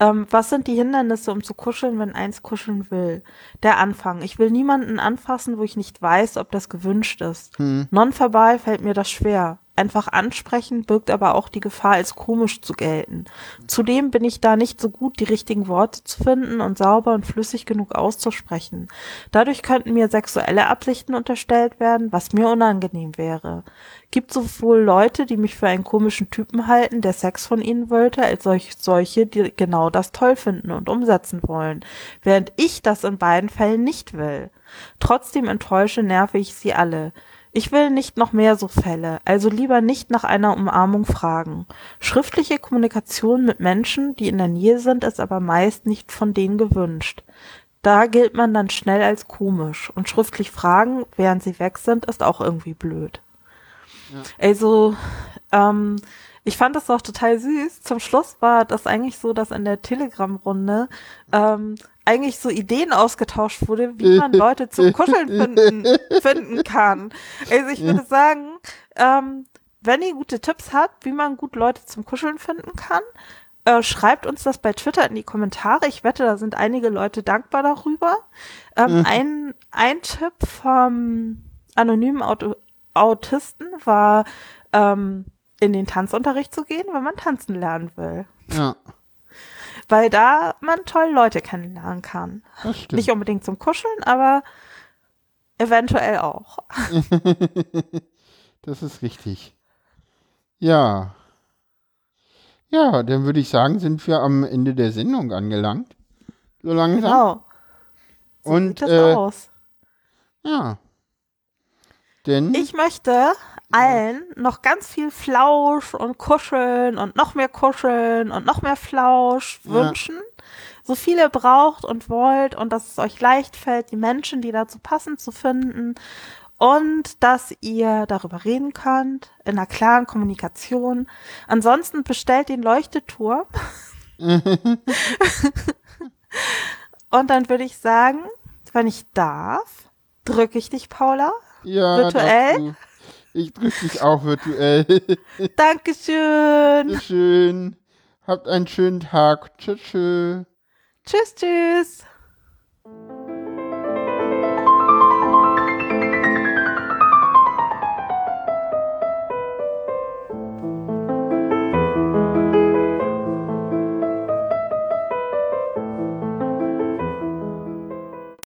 ähm, was sind die Hindernisse, um zu kuscheln, wenn eins kuscheln will? Der Anfang. Ich will niemanden anfassen, wo ich nicht weiß, ob das gewünscht ist. Hm. Nonverbal fällt mir das schwer einfach ansprechen, birgt aber auch die Gefahr, als komisch zu gelten. Zudem bin ich da nicht so gut, die richtigen Worte zu finden und sauber und flüssig genug auszusprechen. Dadurch könnten mir sexuelle Absichten unterstellt werden, was mir unangenehm wäre. Gibt sowohl Leute, die mich für einen komischen Typen halten, der Sex von ihnen wollte, als solche, die genau das toll finden und umsetzen wollen, während ich das in beiden Fällen nicht will. Trotzdem enttäusche, nerve ich sie alle. Ich will nicht noch mehr so Fälle, also lieber nicht nach einer Umarmung fragen. Schriftliche Kommunikation mit Menschen, die in der Nähe sind, ist aber meist nicht von denen gewünscht. Da gilt man dann schnell als komisch und schriftlich fragen, während sie weg sind, ist auch irgendwie blöd. Ja. Also, ähm, ich fand das auch total süß. Zum Schluss war das eigentlich so, dass in der Telegram-Runde ähm, eigentlich so Ideen ausgetauscht wurde, wie man Leute zum Kuscheln finden, finden kann. Also ich würde sagen, ähm, wenn ihr gute Tipps habt, wie man gut Leute zum Kuscheln finden kann, äh, schreibt uns das bei Twitter in die Kommentare. Ich wette, da sind einige Leute dankbar darüber. Ähm, mhm. ein, ein Tipp vom anonymen Auto Autisten war, ähm, in den Tanzunterricht zu gehen, wenn man tanzen lernen will. Ja weil da man toll Leute kennenlernen kann. Nicht unbedingt zum Kuscheln, aber eventuell auch. das ist richtig. Ja. Ja, dann würde ich sagen, sind wir am Ende der Sendung angelangt. So langsam. Genau. So Und sieht das äh, aus. Ja. Denn ich möchte allen noch ganz viel Flausch und Kuscheln und noch mehr Kuscheln und noch mehr Flausch ja. wünschen. So viel ihr braucht und wollt und dass es euch leicht fällt, die Menschen, die dazu passen, zu finden und dass ihr darüber reden könnt in einer klaren Kommunikation. Ansonsten bestellt den Leuchteturm. und dann würde ich sagen, wenn ich darf, drücke ich dich, Paula. Ja, virtuell. Ich drücke dich auch virtuell. Dankeschön. Schön. Habt einen schönen Tag. Tschüss. Tschüss, tschüss.